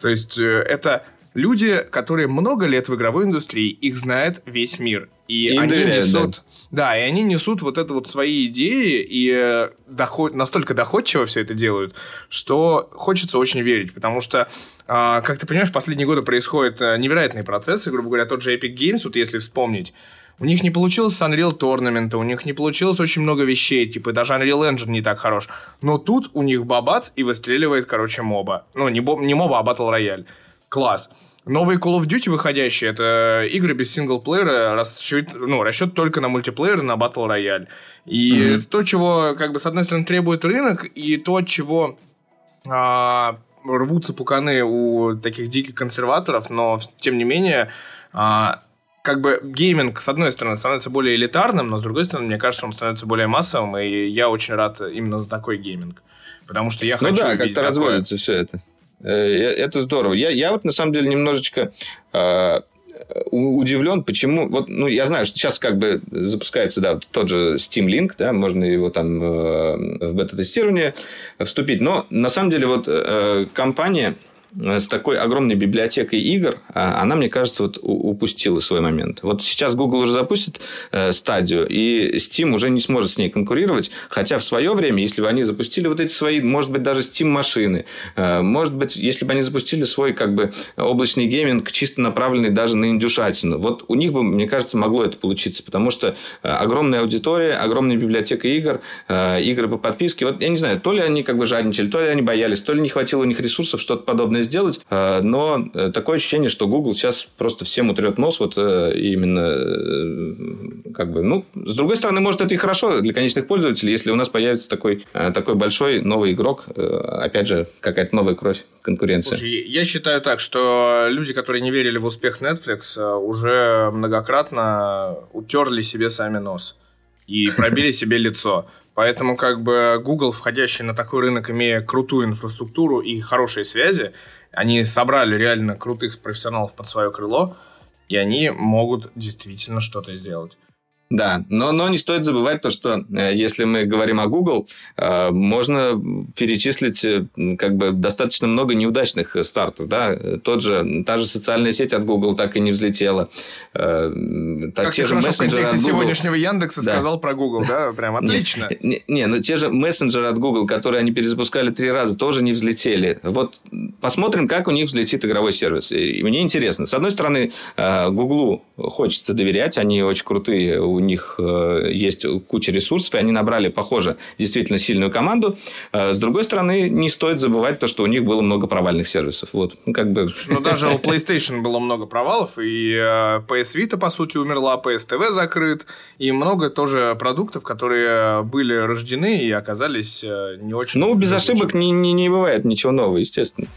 То есть э, это люди, которые много лет в игровой индустрии, их знает весь мир. И Им они доверяют, несут, да. да, и они несут вот это вот свои идеи и э, доход, настолько доходчиво все это делают, что хочется очень верить, потому что, а, как ты понимаешь, в последние годы происходят э, невероятные процессы, грубо говоря, тот же Epic Games, вот если вспомнить, у них не получилось Unreal Tournament, у них не получилось очень много вещей, типа даже Unreal Engine не так хорош. Но тут у них бабац и выстреливает, короче, моба. Ну, не, боб, не моба, а Battle Royale. Класс. Новые Call of Duty выходящие, это игры без синглплеера, расчет, ну, расчет только на мультиплеер, на Battle Royale. И mm-hmm. то, чего, как бы, с одной стороны, требует рынок, и то, чего а, рвутся пуканы у таких диких консерваторов, но, тем не менее, а, как бы гейминг, с одной стороны, становится более элитарным, но с другой стороны, мне кажется, он становится более массовым, и я очень рад именно за такой гейминг. Потому что я ну хочу... Ну да, как-то разводится все это. Э, это здорово. Я, я вот на самом деле немножечко э, удивлен, почему... Вот, ну, я знаю, что сейчас как бы запускается, да, тот же Steam Link, да, можно его там э, в бета-тестирование вступить, но на самом деле вот э, компания Э, с такой огромной библиотекой игр, а, она, мне кажется, вот упустила свой момент. Вот сейчас Google уже запустит э, стадию, и Steam уже не сможет с ней конкурировать, хотя в свое время, если бы они запустили вот эти свои, может быть, даже Steam-машины, э, может быть, если бы они запустили свой как бы облачный гейминг, чисто направленный даже на индюшатину, вот у них бы, мне кажется, могло это получиться, потому что огромная аудитория, огромная библиотека игр, игры по подписке, вот я не знаю, то ли они как бы жадничали, то ли они боялись, то ли не хватило у них ресурсов что-то подобное сделать, э, но э, такое ощущение, что Google сейчас просто всем утрет нос, вот э, именно как бы, ну, с другой стороны, может, это и хорошо для конечных пользователей, если у нас появится такой, такой большой новый игрок, опять же, какая-то новая кровь конкуренция. Слушай, я считаю так, что люди, которые не верили в успех Netflix, уже многократно утерли себе сами нос и пробили себе лицо. Поэтому как бы Google, входящий на такой рынок, имея крутую инфраструктуру и хорошие связи, они собрали реально крутых профессионалов под свое крыло, и они могут действительно что-то сделать. Да, но, но не стоит забывать то, что э, если мы говорим о Google, э, можно перечислить э, как бы достаточно много неудачных стартов. Да? Тот же, та же социальная сеть от Google так и не взлетела. Так, как те же в контексте сегодняшнего Яндекса да. сказал про Google, да? Прям отлично. Не, не, но те же мессенджеры от Google, которые они перезапускали три раза, тоже не взлетели. Вот посмотрим, как у них взлетит игровой сервис. И мне интересно. С одной стороны, Google хочется доверять, они очень крутые у них э, есть куча ресурсов, и они набрали, похоже, действительно сильную команду. Э, с другой стороны, не стоит забывать то, что у них было много провальных сервисов. Вот, ну, как бы... Ну, даже у PlayStation было много провалов, и э, PS Vita, по сути, умерла, PS TV закрыт, и много тоже продуктов, которые были рождены и оказались не очень... Ну, без ошибок не, не, не бывает ничего нового, естественно.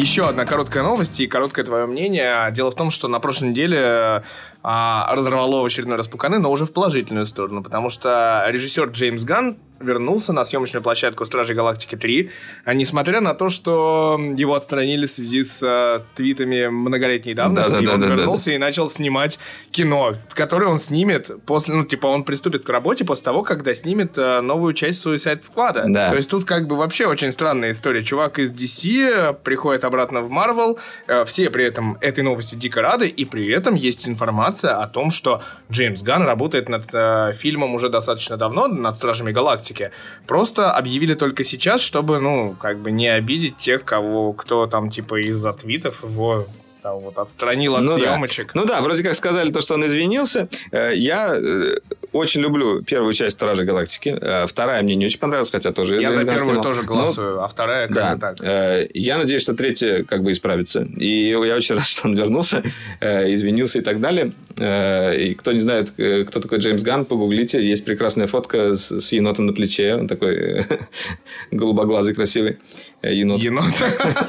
Еще одна короткая новость и короткое твое мнение. Дело в том, что на прошлой неделе а, разорвало в очередной раз пуканы, но уже в положительную сторону, потому что режиссер Джеймс Ганн вернулся на съемочную площадку Стражей Галактики 3, а несмотря на то, что его отстранили в связи с э, твитами многолетней давности, да, да, он да, вернулся да, да. и начал снимать кино, которое он снимет после, ну, типа, он приступит к работе после того, когда снимет э, новую часть Suicide Squad. Да. То есть тут как бы вообще очень странная история. Чувак из DC приходит обратно в Marvel, э, все при этом этой новости дико рады, и при этом есть информация о том, что Джеймс Ганн работает над э, фильмом уже достаточно давно, над Стражами Галактики. Просто объявили только сейчас, чтобы, ну, как бы не обидеть тех, кого, кто там, типа, из-за твитов его там вот отстранил от ну съемочек. Да. Ну да, вроде как сказали то, что он извинился. Э, я э, очень люблю первую часть Стражей Галактики. Э, вторая мне не очень понравилась, хотя тоже... Я за первую снимал. тоже голосую, Но, а вторая как да. так. Я надеюсь, что третья как бы исправится. И я очень рад, что он вернулся, извинился и так далее. И кто не знает, кто такой Джеймс Ганн, погуглите. Есть прекрасная фотка с, с енотом на плече. Он такой голубоглазый, красивый енот. Енот.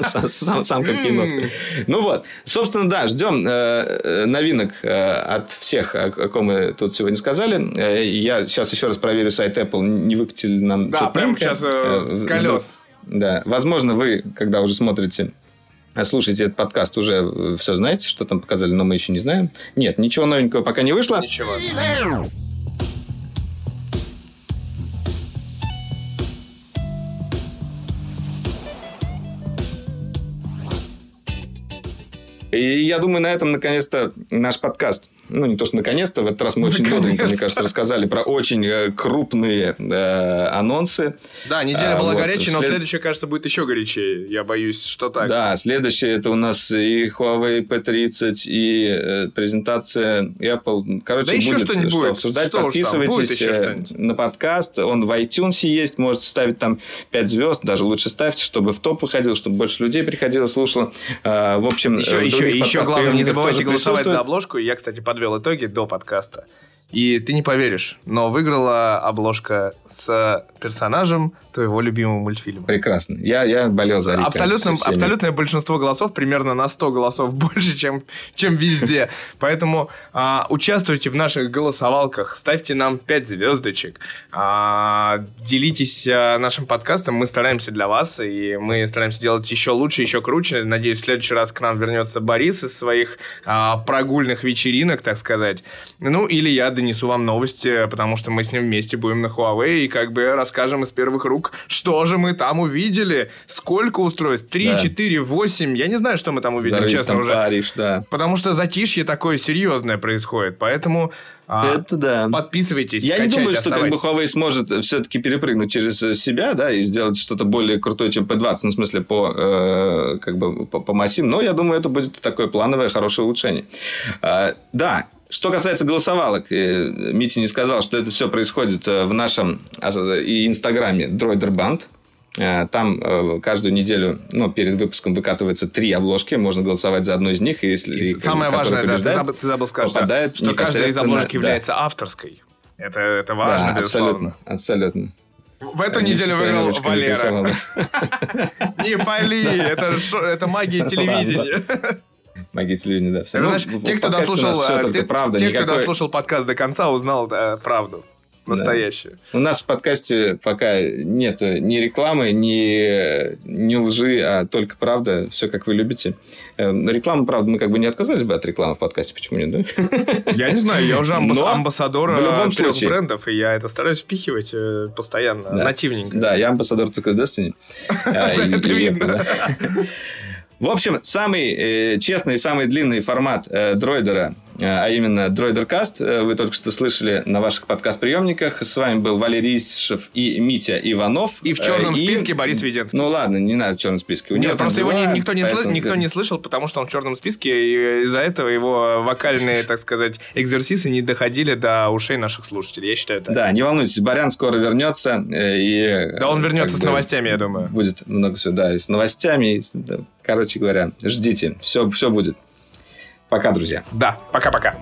Сам, сам как енот. Ну вот. Собственно, да, ждем э, новинок э, от всех, о, о ком мы тут сегодня сказали. Э, я сейчас еще раз проверю сайт Apple, не выкатили нам Да, прямо сейчас э, с колес. Да, возможно, вы, когда уже смотрите слушаете этот подкаст, уже все знаете, что там показали, но мы еще не знаем. Нет, ничего новенького пока не вышло. Ничего. И я думаю, на этом наконец-то наш подкаст ну, не то, что наконец-то, в этот раз мы очень бодренько, мне кажется, рассказали про очень э, крупные э, анонсы. Да, неделя была вот. горячей, но След... следующая, кажется, будет еще горячее. Я боюсь, что так. Да, следующее это у нас и Huawei P30, и э, презентация Apple. Короче, да еще будет что, будет. обсуждать. Что Подписывайтесь э, на подкаст. Он в iTunes есть, можете ставить там 5 звезд, даже лучше ставьте, чтобы в топ выходил, чтобы больше людей приходило, слушало. Э, в общем, еще, еще, еще главное, не забывайте голосовать за обложку. Я, кстати, подвел итоги до подкаста. И ты не поверишь, но выиграла обложка с персонажем твоего любимого мультфильма. Прекрасно. Я, я болел за Рика. Абсолютно, абсолютное большинство голосов, примерно на 100 голосов больше, чем, чем везде. Поэтому а, участвуйте в наших голосовалках, ставьте нам 5 звездочек, а, делитесь а, нашим подкастом, мы стараемся для вас, и мы стараемся делать еще лучше, еще круче. Надеюсь, в следующий раз к нам вернется Борис из своих а, прогульных вечеринок, так сказать. Ну, или я донесу вам новости, потому что мы с ним вместе будем на Huawei и как бы расскажем из первых рук, что же мы там увидели, сколько устройств, 3, да. 4, 8, я не знаю, что мы там увидели, Зарысь честно уже. Париж, да. Потому что затишье такое серьезное происходит, поэтому а, это да. Подписывайтесь. Я не думаю, что как бы Huawei сможет все-таки перепрыгнуть через себя, да, и сделать что-то более крутое, чем P20, ну, в смысле, по, э, как бы, по, по массиву. Но я думаю, это будет такое плановое, хорошее улучшение. А, да, что касается голосовалок, э, Митя не сказал, что это все происходит э, в нашем а, и инстаграме Droiderband. Э, там каждую неделю, ну, перед выпуском выкатывается три обложки, можно голосовать за одну из них, и если и самое важное, да, ты забыл, ты забыл сказать, попадает что, что каждая из обложек да. является авторской. Это, это важно, да, безусловно. Абсолютно, абсолютно. В эту а неделю выиграл Валера. Не пали, это магия телевидения. Магия телевидения, да. Все. Ну, знаешь, те, кто дослушал, все те, правда, те, никакой... кто дослушал подкаст до конца, узнал да, правду настоящую. Да. У нас в подкасте пока нет ни рекламы, ни, ни лжи, а только правда, все как вы любите. Э, реклама, правда, мы как бы не отказались бы от рекламы в подкасте, почему нет, да? Я не знаю, я уже амбас... амбассадор в любом случае. брендов, и я это стараюсь впихивать э, постоянно, да. нативненько. Да, я амбассадор только Destiny. Это видно. В общем, самый э, честный самый длинный формат э, дроидера, а именно Дроидеркаст, э, вы только что слышали на ваших подкаст-приемниках. С вами был Валерий Исшев и Митя Иванов. И в черном э, и... списке Борис Веденский. Ну ладно, не надо в черном списке. У Нет, просто его дела, никто, не, поэтому... никто не слышал, потому что он в черном списке, и из-за этого его вокальные, так сказать, экзерсисы не доходили до ушей наших слушателей. Я считаю так. Да, не волнуйтесь, Барян скоро вернется. Э, и, да, он вернется с новостями, я думаю. Будет много всего, да, и с новостями, и с, Короче говоря, ждите. Все, все будет. Пока, друзья. Да, пока-пока.